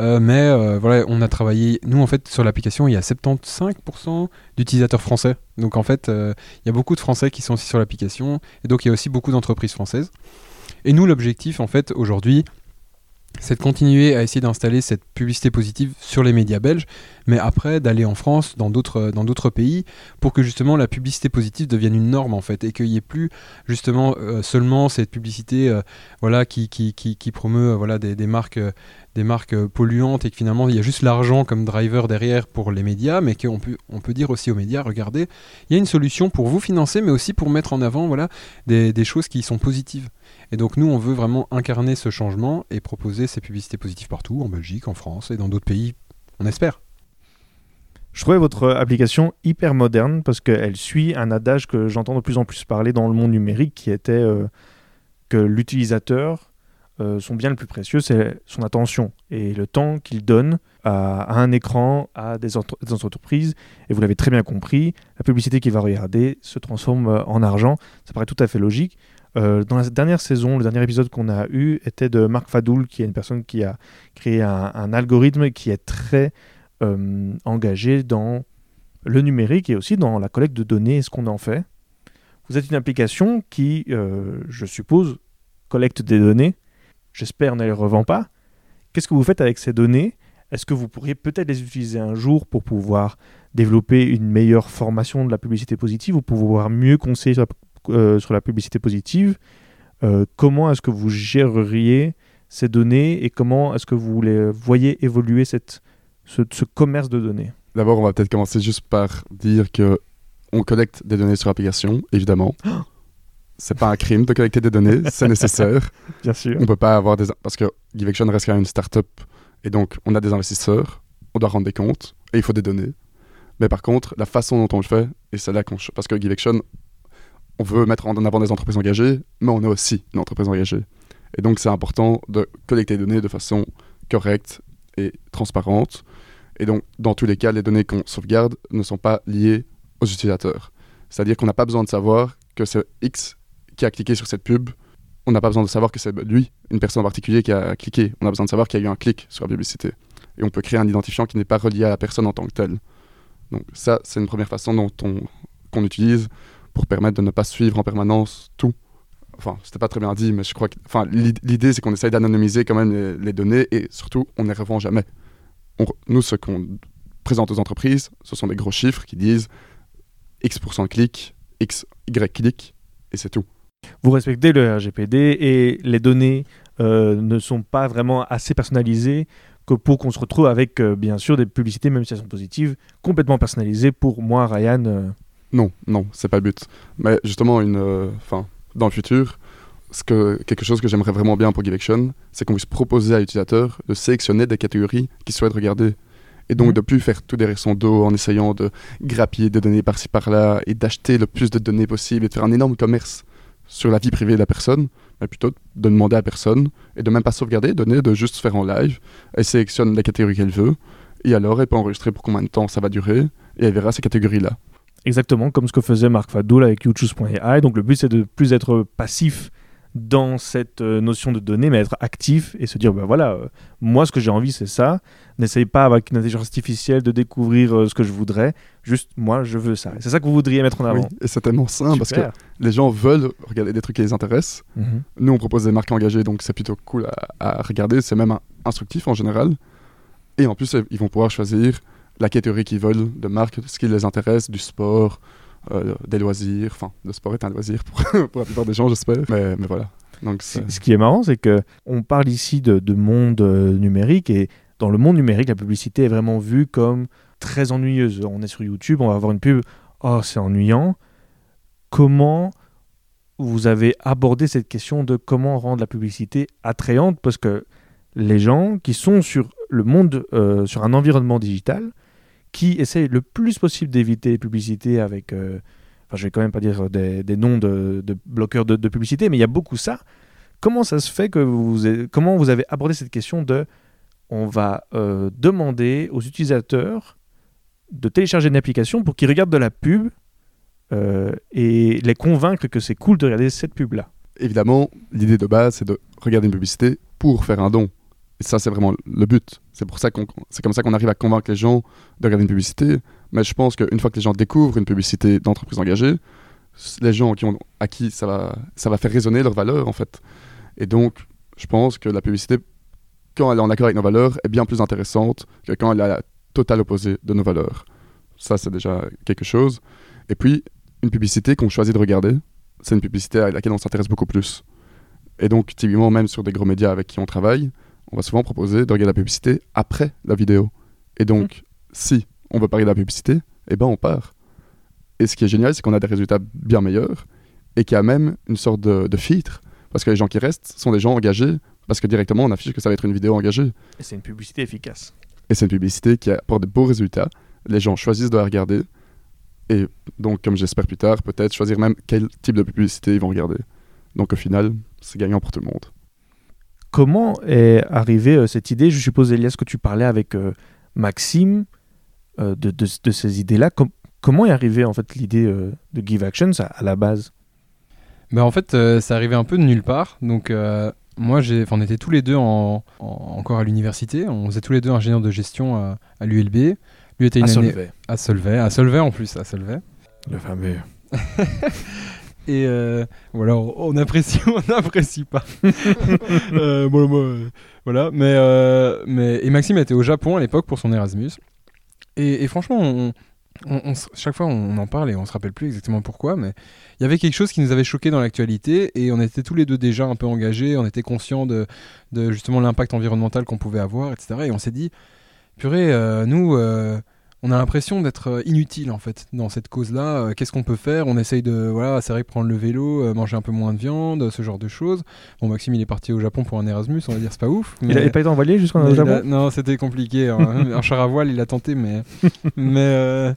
Euh, mais euh, voilà, on a travaillé. Nous, en fait, sur l'application, il y a 75% d'utilisateurs français. Donc, en fait, il y a beaucoup de Français qui sont aussi sur l'application. Et donc, il y a aussi beaucoup d'entreprises françaises. Et nous, l'objectif, en fait, aujourd'hui, c'est de continuer à essayer d'installer cette publicité positive sur les médias belges, mais après d'aller en France, dans d'autres d'autres pays, pour que justement la publicité positive devienne une norme en fait, et qu'il n'y ait plus justement euh, seulement cette publicité euh, voilà qui, promeut euh, des, marques euh, euh, polluantes et que finalement il y a juste l'argent comme driver derrière pour les médias, mais qu'on peut on peut dire aussi aux médias regardez il y a une solution pour vous financer, mais aussi pour mettre en avant voilà des choses qui sont positives. Et donc nous, on veut vraiment incarner ce changement et proposer ces publicités positives partout, en Belgique, en France et dans d'autres pays, on espère. Je trouvais votre application hyper moderne parce qu'elle suit un adage que j'entends de plus en plus parler dans le monde numérique qui était euh, que l'utilisateur, euh, son bien le plus précieux, c'est son attention et le temps qu'il donne à, un écran, à des, des entreprises. Et vous l'avez très bien compris, la publicité qu'il va regarder se transforme euh, en argent. Ça paraît tout à fait logique. Euh, dans la dernière saison, le dernier épisode qu'on a eu était de Marc Fadoul, qui est une personne qui a créé un, algorithme qui est très euh, engagé dans le numérique et aussi dans la collecte de données et ce qu'on en fait. Vous êtes une application qui, euh, je suppose, collecte des données. J'espère ne les revend pas. Qu'est-ce que vous faites avec ces données? Est-ce que vous pourriez peut-être les utiliser un jour pour pouvoir développer une meilleure formation de la publicité positive ou pouvoir mieux conseiller sur la, euh, sur la publicité positive Euh, Comment est-ce que vous géreriez ces données et comment est-ce que vous les voyez évoluer cette, ce, ce commerce de données? D'abord, on va peut-être commencer juste par dire que on collecte des données sur l'application, évidemment. c'est pas un crime de collecter des données, c'est nécessaire. Bien sûr. On peut pas avoir des parce que GiveAction reste quand même une start-up et donc on a des investisseurs, on doit rendre des comptes et il faut des données. Mais par contre, la façon dont on le fait et c'est là qu'on parce que GiveAction on veut mettre en avant des entreprises engagées, mais on est aussi une entreprise engagée. Et donc c'est important de collecter des données de façon correcte et transparente. Et donc dans tous les cas, les données qu'on sauvegarde ne sont pas liées aux utilisateurs. C'est-à-dire qu'on n'a pas besoin de savoir que c'est X qui a cliqué sur cette pub on n'a pas besoin de savoir que c'est lui, une personne en particulier, qui a cliqué. On a besoin de savoir qu'il y a eu un clic sur la publicité. Et on peut créer un identifiant qui n'est pas relié à la personne en tant que telle. Donc ça, c'est une première façon dont on, qu'on utilise pour permettre de ne pas suivre en permanence tout. Enfin, c'était pas très bien dit, mais je crois que... Enfin, l'id- l'idée, c'est qu'on essaye d'anonymiser quand même les, données et surtout, on ne les revend jamais. On nous, ce qu'on présente aux entreprises, ce sont des gros chiffres qui disent X% de clics, X, Y clics, et c'est tout. Vous respectez le RGPD et les données euh, ne sont pas vraiment assez personnalisées que pour qu'on se retrouve avec, euh, bien sûr, des publicités, même si elles sont positives, complètement personnalisées pour moi, Ryan. euh, Non, non, c'est pas le but. Mais justement, une, euh, enfin, dans le futur, ce que, quelque chose que j'aimerais vraiment bien pour GiveAction, c'est qu'on puisse proposer à l'utilisateur de sélectionner des catégories qu'il souhaite regarder. Et donc Mhm. de plus faire tout des récents d'eau en essayant de grappiller des données par-ci par-là et d'acheter le plus de données possible et de faire un énorme commerce sur la vie privée de la personne, mais plutôt de demander à personne et de même pas sauvegarder les données, de juste faire en live. Elle sélectionne la catégorie qu'elle veut et alors elle peut enregistrer pour combien de temps ça va durer et elle verra ces catégories-là. Exactement comme ce que faisait Marc Fadoul avec YouToose.ai. Donc le but, c'est de plus être passif dans cette euh, notion de données, mais être actif et se dire, ben voilà, euh, moi, ce que j'ai envie, c'est ça. N'essayez pas avec une intelligence artificielle de découvrir euh, ce que je voudrais. Juste, moi, je veux ça. C'est ça que vous voudriez mettre en avant. Oui, et c'est tellement simple parce que les gens veulent regarder des trucs qui les intéressent. Mhm. Nous, on propose des marques engagées, donc c'est plutôt cool à, à regarder. C'est même instructif en général. Et en plus, ils vont pouvoir choisir la catégorie qu'ils veulent de marque, ce qui les intéresse, du sport, euh, des loisirs. Enfin, le sport est un loisir pour, pour la plupart des gens, j'espère. Mais, mais voilà. Donc, Ce qui est marrant, c'est que on parle ici de, de monde euh, numérique et dans le monde numérique, la publicité est vraiment vue comme très ennuyeuse. On est sur YouTube, on va avoir une pub, oh c'est ennuyant. Comment vous avez abordé cette question de comment rendre la publicité attrayante? Parce que les gens qui sont sur le monde, euh, sur un environnement digital, qui essayent le plus possible d'éviter les publicités avec, euh, enfin je vais quand même pas dire des, noms de, bloqueurs de, publicité, mais il y a beaucoup ça. Comment ça se fait que vous, comment vous avez abordé cette question de, on va euh, demander aux utilisateurs de télécharger une application pour qu'ils regardent de la pub euh, et les convaincre que c'est cool de regarder cette pub-là? Évidemment, l'idée de base, c'est de regarder une publicité pour faire un don. Et ça, c'est vraiment le but. C'est pour ça qu'on, c'est comme ça qu'on arrive à convaincre les gens de regarder une publicité. Mais je pense qu'une fois que les gens découvrent une publicité d'entreprise engagée, les gens qui ont, à qui ça va, ça va faire résonner leurs valeurs, en fait. Et donc, je pense que la publicité, quand elle est en accord avec nos valeurs, est bien plus intéressante que quand elle est à la totale opposée de nos valeurs. Ça, c'est déjà quelque chose. Et puis, une publicité qu'on choisit de regarder, c'est une publicité à laquelle on s'intéresse beaucoup plus. Et donc, typiquement, même sur des gros médias avec qui on travaille, on va souvent proposer de regarder la publicité après la vidéo. Et donc, si on veut parler de la publicité, eh ben on part. Et ce qui est génial, c'est qu'on a des résultats bien meilleurs et qu'il y a même une sorte de, de filtre. Parce que les gens qui restent sont des gens engagés, parce que directement, on affiche que ça va être une vidéo engagée. Et c'est une publicité efficace. Et c'est une publicité qui apporte de beaux résultats. Les gens choisissent de la regarder. Et donc, comme j'espère plus tard, peut-être choisir même quel type de publicité ils vont regarder. Donc, au final, c'est gagnant pour tout le monde. Comment est arrivée euh, cette idée? Je suppose, Elias, que tu parlais avec euh, Maxime euh, de, de- de ces idées-là. Com- comment est arrivée en fait l'idée de Give Actions à, à la base? Bah, en fait, ça arrivait un peu de nulle part. Donc, moi, on était tous les deux en, en- encore à l'université. On faisait tous les deux ingénieurs de gestion à, à l'ULB. Lui était une À année Solvay. à Solvay, à Solvay en plus, à Solvay. Le fameux. Et euh, voilà, on, apprécie ou on n'apprécie pas. Euh, bon, euh, voilà. Mais, euh, mais et Maxime était au Japon à l'époque pour son Erasmus. Et, et franchement, on, on- on se- chaque fois on en parle et on se rappelle plus exactement pourquoi, mais il y avait quelque chose qui nous avait choqué dans l'actualité et on était tous les deux déjà un peu engagés, on était conscients de, de justement l'impact environnemental qu'on pouvait avoir, etc. Et on s'est dit, purée, nous, on a l'impression d'être euh, inutile en fait dans cette cause-là. Euh, Qu'est-ce qu'on peut faire? On essaye de, voilà, c'est vrai, prendre le vélo, euh, manger un peu moins de viande, ce genre de choses. Bon, Maxime, il est parti au Japon pour un Erasmus, on va dire, c'est pas ouf. Il mais- n'avait pas été envoyé jusqu'au il Japon? A- Non, c'était compliqué. hein. un char à voile, il a tenté, mais mais euh,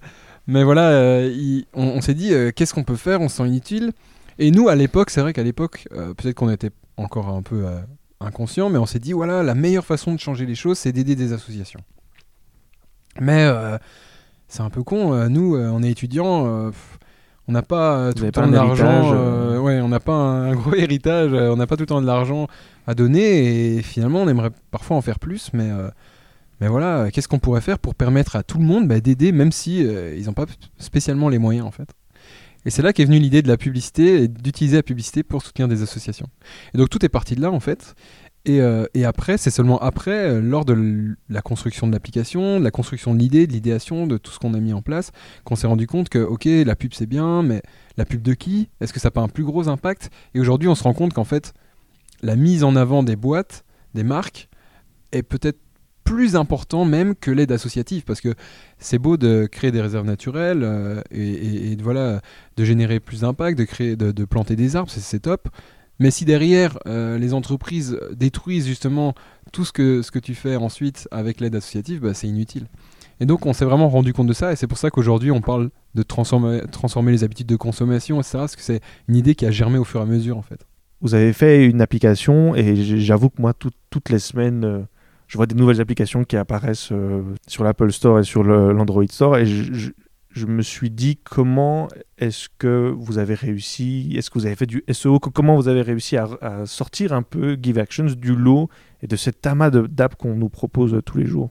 mais voilà, euh, il- on, on s'est dit euh, qu'est-ce qu'on peut faire? On se sent inutile. Et nous, à l'époque, c'est vrai qu'à l'époque, peut-être qu'on était encore un peu inconscient, mais on s'est dit voilà, la meilleure façon de changer les choses, c'est d'aider des associations. Mais euh, c'est un peu con. euh, nous, euh, on est étudiants. on n'a pas tout le temps euh. ouais, on n'a pas un, gros héritage. on n'a pas tout le temps de l'argent à donner. Et finalement, on aimerait parfois en faire plus, mais mais voilà, qu'est-ce qu'on pourrait faire pour permettre à tout le monde bah, d'aider, même si euh, ils n'ont pas spécialement les moyens en fait. Et c'est là qu'est venue l'idée de la publicité et d'utiliser la publicité pour soutenir des associations. Et donc tout est parti de là en fait. Et, euh, et après, c'est seulement après, euh, lors de la construction de l'application, de la construction de l'idée, de l'idéation, de tout ce qu'on a mis en place, qu'on s'est rendu compte que, ok, la pub c'est bien, mais la pub de qui? Est-ce que ça n'a pas un plus gros impact? Et aujourd'hui, on se rend compte qu'en fait, la mise en avant des boîtes, des marques, est peut-être plus important même que l'aide associative. Parce que c'est beau de créer des réserves naturelles euh, et, voilà de générer plus d'impact de de, planter des arbres c'est top mais si derrière euh, les entreprises détruisent justement tout ce que ce que tu fais ensuite avec l'aide associative bah, c'est inutile. Et donc on s'est vraiment rendu compte de ça et c'est pour ça qu'aujourd'hui on parle de transformer, les habitudes de consommation etc parce que c'est une idée qui a germé au fur et à mesure en fait. Vous avez fait une application et j'avoue que moi, tout- toutes les semaines, euh, je vois des nouvelles applications qui apparaissent euh, sur l'Apple Store et sur l'Android Store et je- je me suis dit comment est-ce que vous avez réussi, est-ce que vous avez fait du SEO, co- comment vous avez réussi à, à sortir un peu Give Actions du lot et de cet amas de- d'apps qu'on nous propose tous les jours?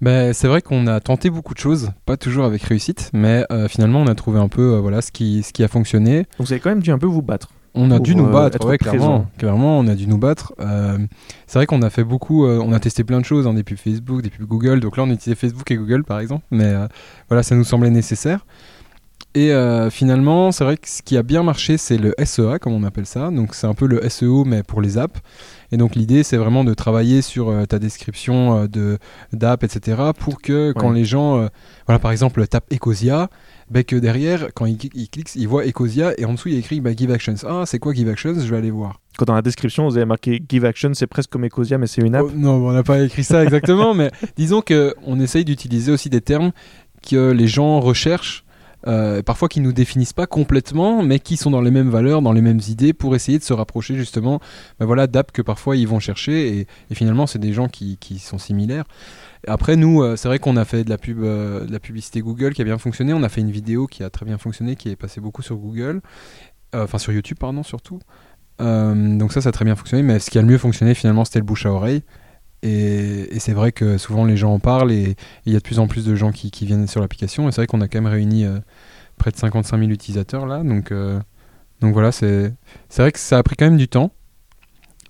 Ben, c'est vrai qu'on a tenté beaucoup de choses, pas toujours avec réussite, mais euh, finalement on a trouvé un peu euh, voilà, ce, qui, ce qui a fonctionné. Donc vous avez quand même dû un peu vous battre. On a dû nous euh, battre, ouais, clairement, clairement, on a dû nous battre. Euh, c'est vrai qu'on a fait beaucoup, euh, on a testé plein de choses, hein, des pubs Facebook, des pubs Google. Donc là, on utilisait Facebook et Google par exemple, mais euh, voilà, ça nous semblait nécessaire. Et finalement, c'est vrai que ce qui a bien marché, c'est le SEA, comme on appelle ça. Donc c'est un peu le SEO, mais pour les apps. Et donc l'idée, c'est vraiment de travailler sur ta description de d'app, etc. pour que quand les gens, voilà, par exemple, tapent Ecosia, ben, que derrière, quand ils cliquent, ils voient Ecosia et en dessous, il y a écrit bah, Give Actions. Ah, c'est quoi Give Actions? Je vais aller voir. Quand dans la description, vous avez marqué Give Action, c'est presque comme Ecosia, mais c'est une app. Oh, non, on n'a pas écrit ça exactement, mais disons que on essaye d'utiliser aussi des termes que les gens recherchent, euh, parfois qui nous définissent pas complètement, mais qui sont dans les mêmes valeurs, dans les mêmes idées, pour essayer de se rapprocher justement, ben voilà, d'apps que parfois ils vont chercher, et, finalement c'est des gens qui, sont similaires. Après nous, euh, c'est vrai qu'on a fait de la pub, euh, de la publicité Google qui a bien fonctionné. On a fait une vidéo qui a très bien fonctionné, qui est passée beaucoup sur Google, enfin sur YouTube pardon surtout. Donc ça, ça a très bien fonctionné. Mais ce qui a le mieux fonctionné finalement, c'était le bouche à oreille. Et, c'est vrai que souvent les gens en parlent et il y a de plus en plus de gens qui, viennent sur l'application. Et c'est vrai qu'on a quand même réuni euh, près de 55 000 utilisateurs là. Donc, euh, donc voilà, c'est vrai que ça a pris quand même du temps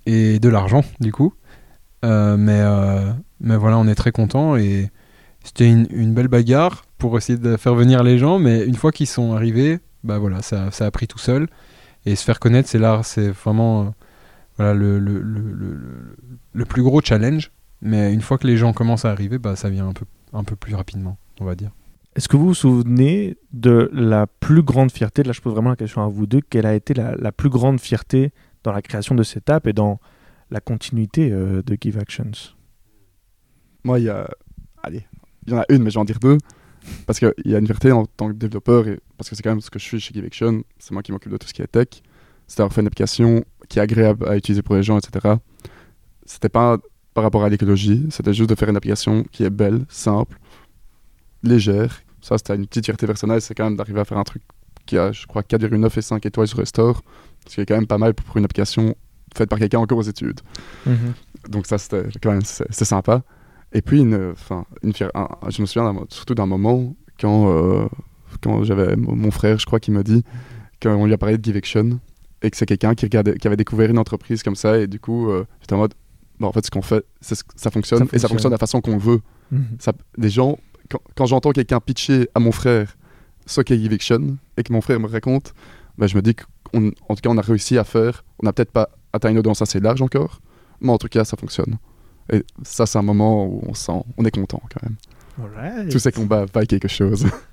et de l'argent du coup. Euh, mais, mais voilà, on est très content et c'était une, belle bagarre pour essayer de faire venir les gens. Mais une fois qu'ils sont arrivés, bah voilà, ça, ça a pris tout seul. Et se faire connaître, c'est là, c'est vraiment voilà, le, le, le- plus gros challenge. Mais une fois que les gens commencent à arriver, bah, ça vient un peu, un peu plus rapidement, on va dire. Est-ce que vous vous souvenez de la plus grande fierté, là je pose vraiment la question à vous deux, quelle a été la, la plus grande fierté dans la création de cette app et dans la continuité euh, de Give Actions? Moi, il y a. Allez, il y en a une, mais je vais en dire deux. Parce qu'il y a une fierté en tant que développeur, et parce que c'est quand même ce que je suis chez GiveAction, c'est moi qui m'occupe de tout ce qui est tech. C'est d'avoir fait une application qui est agréable à utiliser pour les gens, etc. C'était pas par rapport à l'écologie, c'était juste de faire une application qui est belle, simple, légère. Ça, c'était une petite fierté personnelle, c'est quand même d'arriver à faire un truc qui a, je crois, 4,9 et 5 étoiles sur Restore, ce qui est quand même pas mal pour une application faite par quelqu'un encore aux études. Donc ça, c'était quand même c'est sympa. Et puis, une, une un- je me souviens surtout d'un moment quand, euh, quand j'avais mon frère, je crois, qui m'a dit qu'on lui a parlé de Give Action et que c'est quelqu'un qui, regardait, qui avait découvert une entreprise comme ça. Et du coup, euh, j'étais en mode, bon, en fait, ce qu'on fait, c'est ce- ça fonctionne Ça et ça fonctionne. de la façon qu'on le veut. Mhm. Ça, les gens, quand, quand j'entends quelqu'un pitcher à mon frère Give Action et que mon frère me raconte, ben, je me dis qu'en tout cas, on a réussi à faire. On n'a peut-être pas atteint une audience assez large encore, mais en tout cas, ça fonctionne. Et ça, c'est un moment où on sent, on est content quand même. Alright. Tous ces combats valent quelque chose.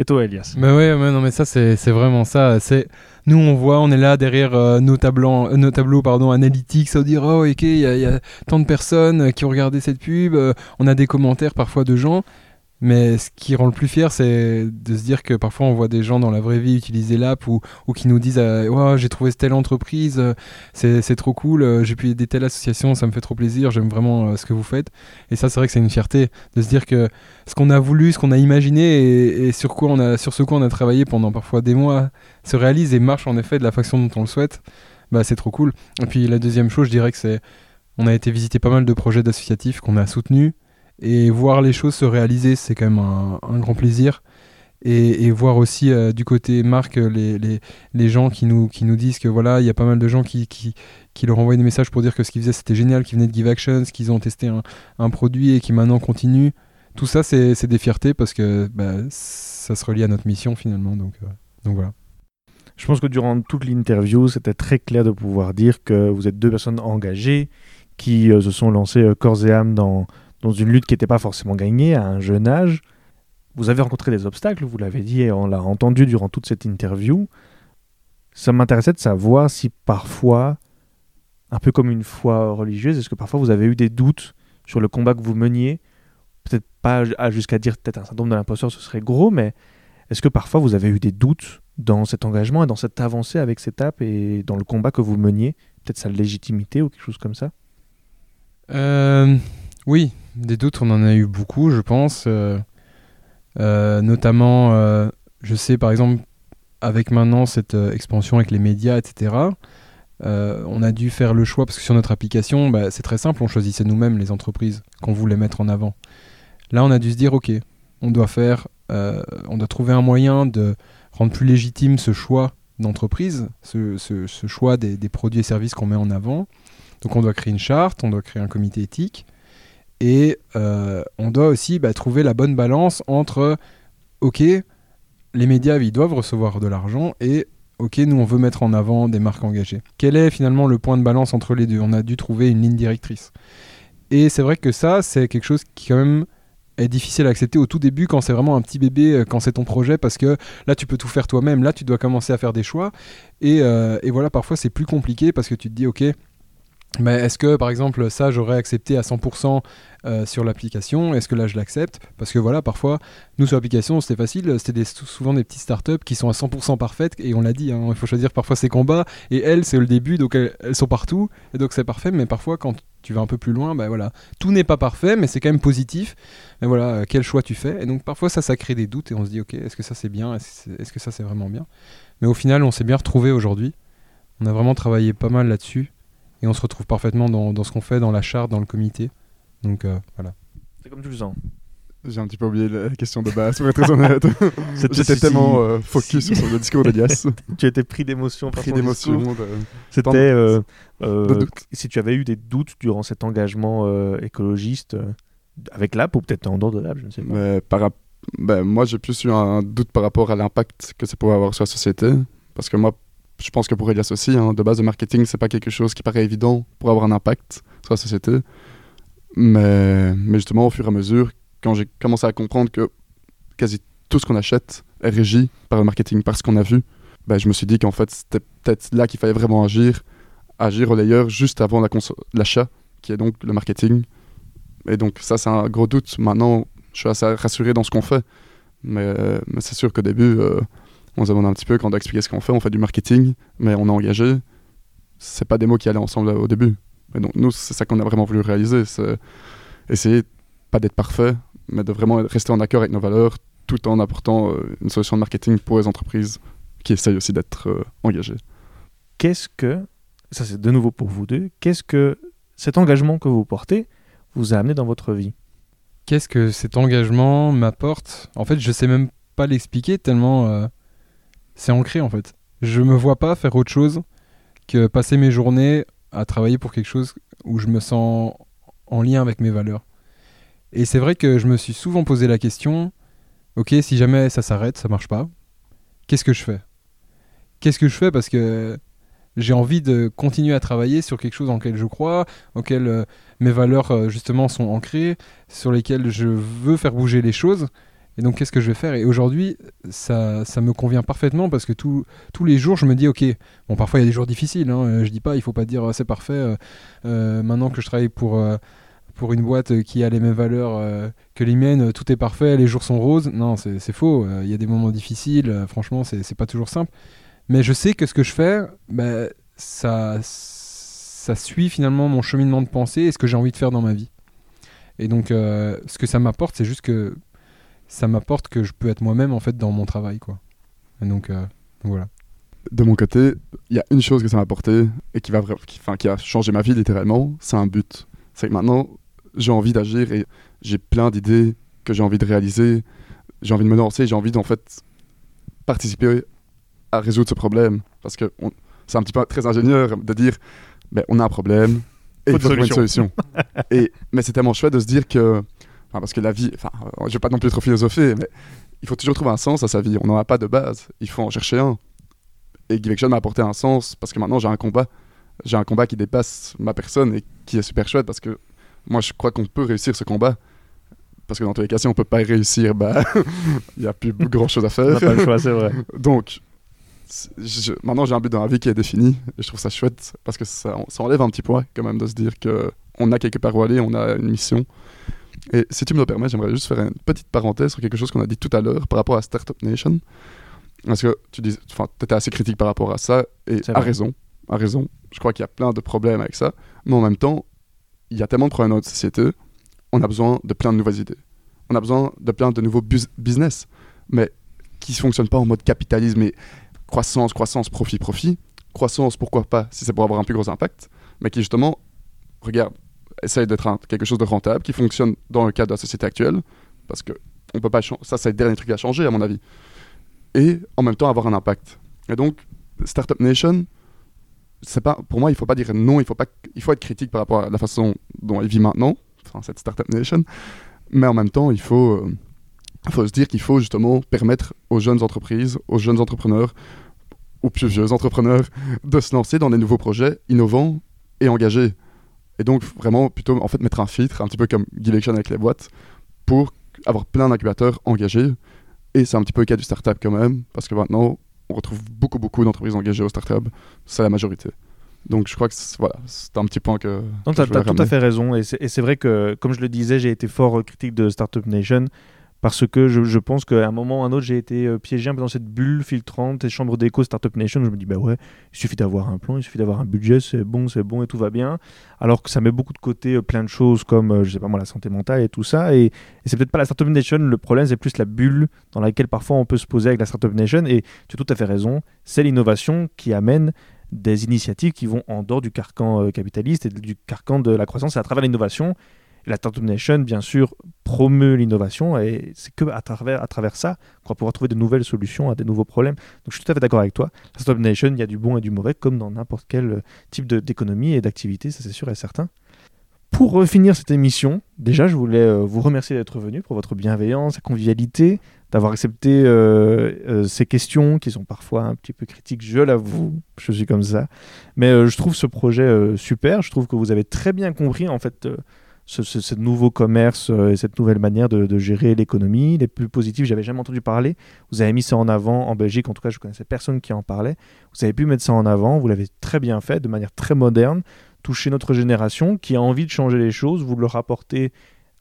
Et toi, Elias Mais ouais, mais non, mais ça, c'est vraiment ça. C'est Nous, on voit, on est là derrière euh, nos, tableaux, euh, nos tableaux pardon, analytiques, à dire, oh, ok, il y, y a tant de personnes euh, qui ont regardé cette pub, on a des commentaires parfois de gens. Mais ce qui rend le plus fier, c'est de se dire que parfois on voit des gens dans la vraie vie utiliser l'app ou, qui nous disent euh, j'ai trouvé telle entreprise, euh, c'est trop cool, euh, j'ai pu aider telle association, ça me fait trop plaisir, j'aime vraiment euh, ce que vous faites. Et ça, c'est vrai que c'est une fierté de se dire que ce qu'on a voulu, ce qu'on a imaginé et, et sur, quoi on a, sur ce quoi on a travaillé pendant parfois des mois se réalise et marche en effet de la façon dont on le souhaite, bah, c'est trop cool. Et puis la deuxième chose, je dirais que c'est on a été visiter pas mal de projets d'associatifs qu'on a soutenus et voir les choses se réaliser, c'est quand même un, grand plaisir. Et, voir aussi euh, du côté marque les, les, les gens qui nous, qui nous disent que voilà, il y a pas mal de gens qui, qui, qui leur envoient des messages pour dire que ce qu'ils faisaient c'était génial, qu'ils venaient de Give Actions, qu'ils ont testé un, un produit et qui maintenant continuent. Tout ça, c'est des fiertés parce que bah, ça se relie à notre mission finalement. Donc, euh, donc voilà. Je pense que durant toute l'interview, c'était très clair de pouvoir dire que vous êtes deux personnes engagées qui euh, se sont lancées euh, corps et âme dans, dans une lutte qui n'était pas forcément gagnée à un jeune âge. Vous avez rencontré des obstacles, vous l'avez dit et on l'a entendu durant toute cette interview. Ça m'intéressait de savoir si parfois, un peu comme une foi religieuse, est-ce que parfois vous avez eu des doutes sur le combat que vous meniez? Peut-être pas à- jusqu'à dire peut-être un syndrome de l'imposteur, ce serait gros, mais est-ce que parfois vous avez eu des doutes dans cet engagement et dans cette avancée avec cette app et dans le combat que vous meniez? Peut-être sa légitimité ou quelque chose comme ça? Euh, oui, des doutes, on en a eu beaucoup, je pense. Euh, euh, notamment, euh, je sais par exemple, avec maintenant cette expansion avec les médias, etc., on a dû faire le choix, parce que sur notre application, bah, c'est très simple, on choisissait nous-mêmes les entreprises qu'on voulait mettre en avant. Là, on a dû se dire, ok, on doit faire, on doit trouver un moyen de rendre plus légitime ce choix d'entreprise, ce, choix des produits et services qu'on met en avant. Donc on doit créer une charte, on doit créer un comité éthique, et euh, on doit aussi bah, trouver la bonne balance entre, ok, les médias, ils doivent recevoir de l'argent et ok, nous on veut mettre en avant des marques engagées. Quel est finalement le point de balance entre les deux? On a dû trouver une ligne directrice. Et c'est vrai que ça, c'est quelque chose qui quand même est difficile à accepter au tout début quand c'est vraiment un petit bébé, euh, quand c'est ton projet, parce que là tu peux tout faire toi-même, là tu dois commencer à faire des choix. Et, euh, et voilà, parfois c'est plus compliqué parce que tu te dis, ok, mais est-ce que par exemple ça j'aurais accepté à 100% euh, sur l'application? Est-ce que là je l'accepte? Parce que voilà, parfois nous sur l'application c'était facile, c'était souvent des petites startups qui sont à 100% parfaites et on l'a dit, hein, il faut choisir parfois ses combats et elles c'est le début donc elles, sont partout et donc c'est parfait. Mais parfois quand tu vas un peu plus loin, ben voilà, tout n'est pas parfait mais c'est quand même positif. Mais voilà, euh, quel choix tu fais? Et donc parfois ça, ça crée des doutes et on se dit ok, est-ce que ça c'est bien? Est-ce que ça c'est vraiment bien? Mais au final on s'est bien retrouvé aujourd'hui. On a vraiment travaillé pas mal là-dessus et on se retrouve parfaitement dans, dans ce qu'on fait, dans la charte, dans le comité. Donc euh, voilà. C'est comme tu le sens. J'ai un petit peu oublié la question de base, pour être très honnête. J'étais tellement euh, focus sur le discours d'Elias. tu étais pris d'émotion Pris d'émotion. C'était euh, euh si tu avais eu des doutes durant cet engagement écologiste avec l'app ou peut-être en dehors de l'app, je ne sais pas. Mais par, ben, moi, j'ai plus eu un doute par rapport à l'impact que ça pouvait avoir sur la société. Parce que moi, je pense que pour Elias aussi, hein, de base, le marketing, c'est pas quelque chose qui paraît évident pour avoir un impact sur la société. Mais, mais justement, au fur et à mesure, quand j'ai commencé à comprendre que quasi tout ce qu'on achète est régi par le marketing, par ce qu'on a vu, ben, je me suis dit qu'en fait, c'était peut-être là qu'il fallait vraiment agir, agir au layer juste avant l'achat, qui est donc le marketing. Et donc, ça, c'est un gros doute. Maintenant, je suis assez rassuré dans ce qu'on fait. Mais, c'est sûr qu'au début, euh, on se demande un petit peu quand on doit expliquer ce qu'on fait. On fait du marketing, mais on est engagé. C'est pas des mots qui allaient ensemble au début. Et donc, nous, c'est ça qu'on a vraiment voulu réaliser. C'est essayer, pas d'être parfait, mais de vraiment rester en accord avec nos valeurs tout en apportant euh, une solution de marketing pour les entreprises qui essayent aussi d'être euh, engagées. Qu'est-ce que, ça c'est de nouveau pour vous deux, qu'est-ce que cet engagement que vous portez vous a amené dans votre vie? Qu'est-ce que cet engagement m'apporte? En fait, je sais même pas l'expliquer tellement euh, c'est ancré en fait. Je me vois pas faire autre chose que passer mes journées à travailler pour quelque chose où je me sens en lien avec mes valeurs. Et c'est vrai que je me suis souvent posé la question, ok, si jamais ça s'arrête, ça marche pas, qu'est-ce que je fais? Qu'est-ce que je fais? Parce que j'ai envie de continuer à travailler sur quelque chose en lequel je crois, auquel euh, mes valeurs euh, justement sont ancrées, sur lesquelles je veux faire bouger les choses. Et donc, qu'est-ce que je vais faire? Et aujourd'hui, ça, ça me convient parfaitement parce que tous les jours, je me dis, ok, bon, parfois il y a des jours difficiles. Hein, euh, je dis pas, il faut pas dire c'est parfait. maintenant que je travaille pour pour une boîte qui a les mêmes valeurs euh, que les miennes, tout est parfait, les jours sont roses. Non, c'est faux. Euh, il y a des moments difficiles. Euh, franchement, c'est pas toujours simple. Mais je sais que ce que je fais, bah, ça, ça suit finalement mon cheminement de pensée et ce que j'ai envie de faire dans ma vie. Et donc, ce que ça m'apporte, c'est juste que ça m'apporte que je peux être moi-même en fait dans mon travail, quoi. Et donc, voilà. De mon côté, il y a une chose que ça m'a apporté et qui va, qui, qui a changé ma vie littéralement, c'est un but. C'est que maintenant, j'ai envie d'agir et j'ai plein d'idées que j'ai envie de réaliser. J'ai envie de me lancer, j'ai envie d'en fait participer à résoudre ce problème. Parce que c'est un petit peu très ingénieur de dire ben, on a un problème et il faut trouver une solution. et, mais c'est tellement chouette de se dire que. Parce que la vie, enfin, je vais pas non plus trop philosopher, mais il faut toujours trouver un sens à sa vie. On n'en a pas de base, il faut en chercher un. Et Give m'a apporté un sens parce que maintenant j'ai un combat. J'ai un combat qui dépasse ma personne et qui est super chouette parce que moi, je crois qu'on peut réussir ce combat. Parce que dans tous les cas, si on peut pas y réussir, bah, il n'y a plus grand chose à faire. On n'a pas le choix, c'est vrai. Donc, maintenant, j'ai un but dans la vie qui est défini. Et je trouve ça chouette parce que ça, ça enlève un petit poids, quand même, de se dire qu'on a quelque part où aller, on a une mission. Et si tu me le permets, j'aimerais juste faire une petite parenthèse sur quelque chose qu'on a dit tout à l'heure par rapport à Startup Nation. Parce que tu dis, étais assez critique par rapport à ça, et à raison, à raison. Je crois qu'il y a plein de problèmes avec ça. Mais en même temps, il y a tellement de problèmes dans notre société, on a besoin de plein de nouvelles idées. On a besoin de plein de nouveaux business, mais qui ne fonctionnent pas en mode capitalisme et croissance, croissance, profit, profit. Croissance, pourquoi pas, si c'est pour avoir un plus gros impact, mais qui justement, regarde, essaye d'être quelque chose de rentable, qui fonctionne dans le cadre de la société actuelle, parce que on peut pas ça, c'est le dernier truc à changer, à mon avis. Et en même temps, avoir un impact. Et donc, Startup Nation, pas pour moi il faut pas dire non il faut pas il faut être critique par rapport à la façon dont elle vit maintenant enfin cette startup nation mais en même temps il faut euh, faut se dire qu'il faut justement permettre aux jeunes entreprises, aux jeunes entrepreneurs, aux plus vieux entrepreneurs, de se lancer dans des nouveaux projets innovants et engagés. Et donc, vraiment, plutôt, en fait, mettre un filtre, un petit peu comme Give Action avec les boîtes, pour avoir plein d'incubateurs engagés. Et c'est un petit peu le cas du startup quand même, parce que maintenant, on retrouve beaucoup, beaucoup d'entreprises engagées aux startups. C'est la majorité. Donc je crois que c'est voilà, un petit point que. Non, tu as, tout à fait raison. Et c'est vrai que, comme je le disais, j'ai été fort critique de Startup Nation parce que je, pense qu'à un moment ou à un autre, j'ai été euh, piégé un peu dans cette bulle filtrante et chambre d'écho Startup Nation. Je me dis, bah ouais, il suffit d'avoir un plan, il suffit d'avoir un budget, c'est bon, c'est bon et tout va bien. Alors que ça met beaucoup de côté euh, plein de choses comme, euh, je sais pas moi, la santé mentale et tout ça. Et, et c'est peut-être pas la Startup Nation, le problème, c'est plus la bulle dans laquelle parfois on peut se poser avec la Startup Nation. Et tu as tout à fait raison, c'est l'innovation qui amène des initiatives qui vont en dehors du carcan capitaliste et du carcan de la croissance et à travers l'innovation la Startup Nation, bien sûr, promeut l'innovation et c'est que à travers, à travers ça qu'on va pouvoir trouver de nouvelles solutions à des nouveaux problèmes. Donc je suis tout à fait d'accord avec toi. La Startup Nation, il y a du bon et du mauvais, comme dans n'importe quel type d'économie et d'activité, ça c'est sûr et certain. Pour finir cette émission, déjà, je voulais euh, vous remercier d'être venu pour votre bienveillance, et convivialité, d'avoir accepté euh, euh, ces questions qui sont parfois un petit peu critiques, je l'avoue, je suis comme ça. Mais je trouve ce projet super, je trouve que vous avez très bien compris en fait ce, nouveau commerce euh, et cette nouvelle manière de, gérer l'économie. Les plus positifs, j'avais jamais entendu parler. Vous avez mis ça en avant en Belgique, en tout cas, je connaissais personne qui en parlait. Vous avez pu mettre ça en avant, vous l'avez très bien fait, de manière très moderne, toucher notre génération qui a envie de changer les choses, vous leur apportez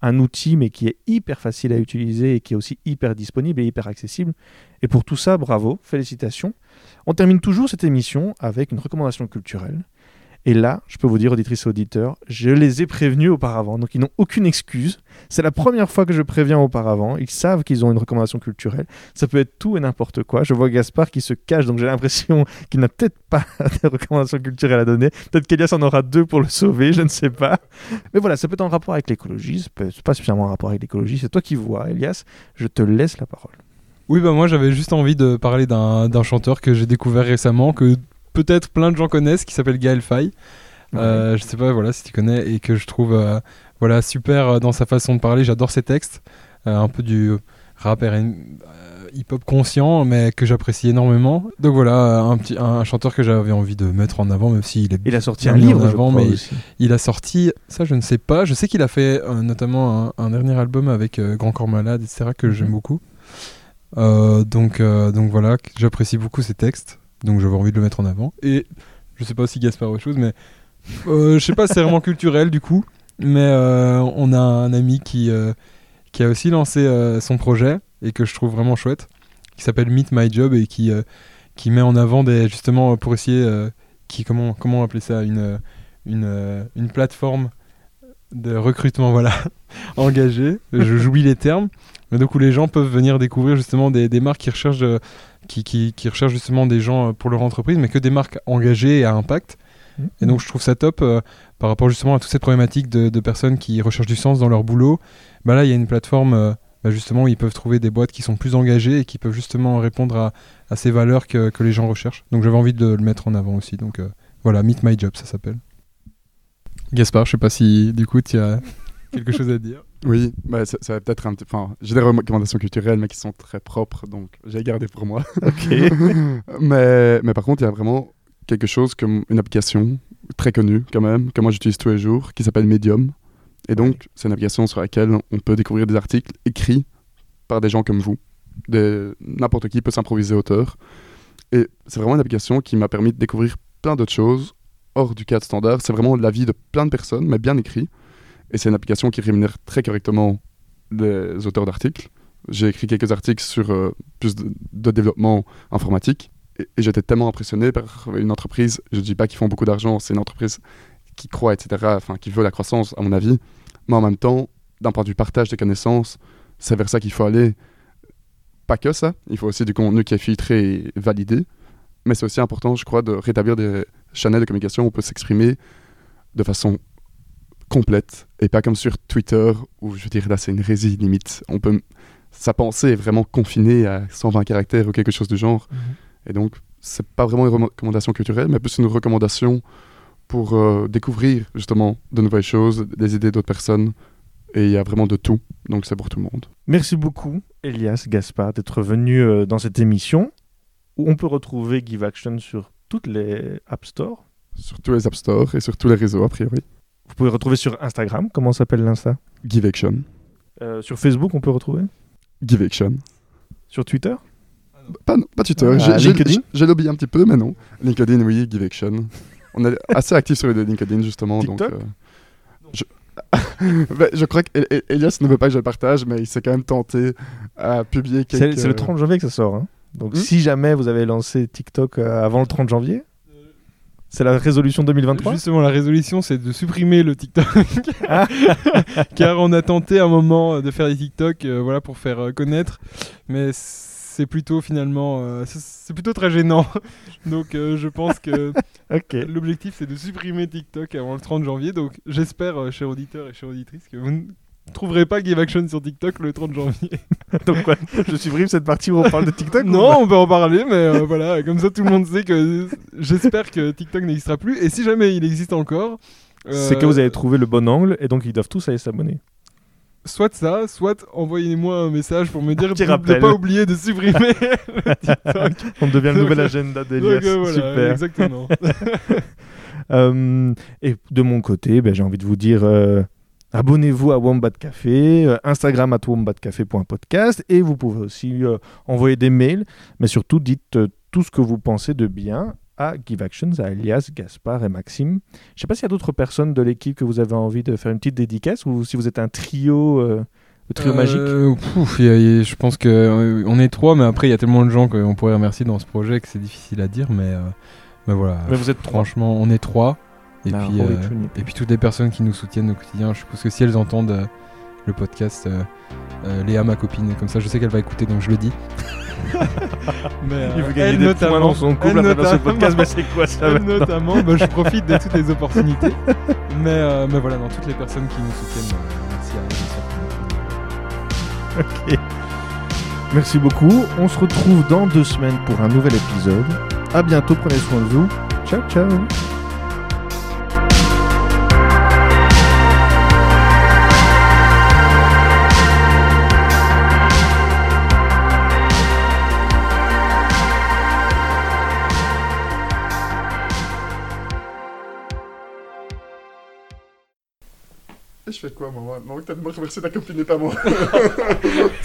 un outil mais qui est hyper facile à utiliser et qui est aussi hyper disponible et hyper accessible. Et pour tout ça, bravo, félicitations. On termine toujours cette émission avec une recommandation culturelle. Et là, je peux vous dire, auditrices et auditeurs, je les ai prévenus auparavant, donc ils n'ont aucune excuse. C'est la première fois que je préviens auparavant. Ils savent qu'ils ont une recommandation culturelle. Ça peut être tout et n'importe quoi. Je vois Gaspard qui se cache, donc j'ai l'impression qu'il n'a peut-être pas de recommandations culturelles à donner. Peut-être qu'Elias en aura deux pour le sauver, je ne sais pas. Mais voilà, ça peut être en rapport avec l'écologie. Ça peut être pas suffisamment en rapport avec l'écologie. C'est toi qui vois, Elias. Je te laisse la parole. Oui, bah moi j'avais juste envie de parler d'un chanteur que j'ai découvert récemment, que peut-être plein de gens connaissent, qui s'appelle Gaël Faye. Euh, je sais pas, voilà, si tu connais, et que je trouve euh, voilà, super euh, dans sa façon de parler. J'adore ses textes. un peu du rap hip-hop conscient, mais que j'apprécie énormément. Donc voilà, un, petit, un chanteur que j'avais envie de mettre en avant, même s'il est. Il a sorti un livre avant, mais il a sorti, ça je ne sais pas. Je sais qu'il a fait notamment un, dernier album avec Grand Corps Malade, etc., que j'aime mhm. beaucoup. donc, donc voilà, j'apprécie beaucoup ses textes donc j'avais envie de le mettre en avant. Et je sais pas si Gaspard autre chose, mais euh, je sais pas, c'est vraiment culturel du coup. Mais euh, on a un ami qui, euh, qui a aussi lancé son projet et que je trouve vraiment chouette, qui s'appelle Meet My Job et qui, qui met en avant des, justement pour essayer, qui, comment, comment appeler ça, une, une, une plateforme de recrutement voilà engagé j'oublie les termes mais donc où les gens peuvent venir découvrir justement des, des marques qui recherchent qui, qui, recherchent justement des gens euh, pour leur entreprise, mais que des marques engagées et à impact. Mmh. Et donc je trouve ça top euh, par rapport justement à toute cette problématique de, personnes qui recherchent du sens dans leur boulot. Bah là, il y a une plateforme euh, bah justement où ils peuvent trouver des boîtes qui sont plus engagées et qui peuvent justement répondre à, à ces valeurs que, que, les gens recherchent. Donc j'avais envie de le mettre en avant aussi. Donc voilà, Meet My Job, ça s'appelle. Gaspard, je sais pas si du coup tu as quelque chose à dire. Oui, bah, ça, va peut-être un petit. Enfin, j'ai des recommandations culturelles, mais qui sont très propres, donc j'ai gardé pour moi. Ok. mais, mais par contre, il y a vraiment quelque chose comme une application très connue, quand même, que moi j'utilise tous les jours, qui s'appelle Medium. Et donc, c'est une application sur laquelle on peut découvrir des articles écrits par des gens comme vous. N'importe qui peut s'improviser auteur. Et c'est vraiment une application qui m'a permis de découvrir plein d'autres choses hors du cadre standard. C'est vraiment la vie de plein de personnes, mais bien écrit. Et c'est une application qui rémunère très correctement les auteurs d'articles. J'ai écrit quelques articles sur euh, plus de, développement informatique et, j'étais tellement impressionné par une entreprise. Je ne dis pas qu'ils font beaucoup d'argent, c'est une entreprise qui croit, etc., enfin qui veut la croissance, à mon avis. Mais en même temps, d'un point de vue partage des connaissances, c'est vers ça qu'il faut aller. Pas que ça, il faut aussi du contenu qui est filtré et validé. Mais c'est aussi important, je crois, de rétablir des chaînes de communication où on peut s'exprimer de façon complète et pas comme sur Twitter où je veux dire là c'est une hérésie limite. On peut sa pensée est vraiment confinée à 120 caractères ou quelque chose du genre. Mhm. Et donc c'est pas vraiment une recommandation culturelle mais plus une recommandation pour euh, découvrir justement de nouvelles choses, des idées d'autres personnes Et il y a vraiment de tout, donc c'est pour tout le monde. Merci beaucoup, Elias Gaspard, d'être venu euh, dans cette émission où on peut retrouver Give Action sur toutes les App Store. Sur tous les App Store et sur tous les réseaux, a priori. Vous pouvez retrouver sur Instagram. Comment s'appelle l'Insta? Give Action. Euh, Sur Facebook, on peut retrouver? Give Action. Sur Twitter? Pas, pas Twitter. Ah, J'ai- lobbyé un petit peu, mais non. LinkedIn, oui, Give Action. On est assez actifs sur les LinkedIn, justement. TikTok? donc, euh, je... Ben, je crois qu'Elias ne veut pas que je le partage, mais il s'est quand même tenté à publier quelques... c'est le 30 janvier que ça sort. hein. Donc Hmm? si jamais vous avez lancé TikTok euh, avant le 30 janvier, c'est la résolution 2023 Justement, la résolution, c'est de supprimer le TikTok. Ah. Car on a tenté un moment de faire des TikTok euh, voilà, pour faire euh, connaître. Mais c'est plutôt finalement. euh, c'est- plutôt très gênant. Donc je pense que l'objectif, c'est de supprimer TikTok avant le 30 janvier. Donc j'espère, chers auditeurs et chères auditrices, que vous trouverez pas Give Action sur TikTok le 30 janvier. Donc quoi Je supprime cette partie où on parle de TikTok Non, on peut en parler, mais euh, voilà, comme ça tout le monde sait que j'espère que TikTok n'existera plus. Et si jamais il existe encore, pas C'est que euh, vous avez trouvé le bon angle et donc ils doivent tous aller s'abonner. soit ça, soit envoyez-moi un message pour me dire de ne pas oublier de supprimer le TikTok. On devient le nouvel agenda d'Elias. euh, voilà, Super. exactement. Euh, et de mon côté, ben, j'ai envie de vous dire euh, abonnez-vous à Wombat Café, euh, Instagram at wombatcafé.podcast et vous pouvez aussi euh, envoyer des mails, mais surtout dites euh, tout ce que vous pensez de bien à Give Actions, à Elias, Gaspard et Maxime. Je sais pas s'il y a d'autres personnes de l'équipe que vous avez envie de faire une petite dédicace ou si vous êtes un trio, euh, le trio magique. Euh, pouf, il y a- il y a- je pense que euh, on est trois, mais après il y a tellement de gens qu'on pourrait remercier dans ce projet que c'est difficile à dire, mais, euh, mais voilà. Mais vous êtes trois. Franchement, on est trois. Et, Bah, puis, euh, et puis toutes les personnes qui nous soutiennent au quotidien, je suppose que si elles entendent euh, le podcast, euh, euh, Léa, ma copine, comme ça je sais qu'elle va écouter, donc je le dis. mais, Il veut gagner elle des notamment- points dans son couple à travers ce podcast, mais c'est quoi ça notamment, bah, je profite de toutes les opportunités. mais, euh, mais voilà, dans toutes les personnes qui nous soutiennent, merci à elles. Ok. Merci beaucoup. On se retrouve dans deux semaines pour un nouvel épisode. À bientôt. Prenez soin de vous. Ciao, ciao. Je fais quoi, moi Moi, t'as de me remercier ta copine et pas moi.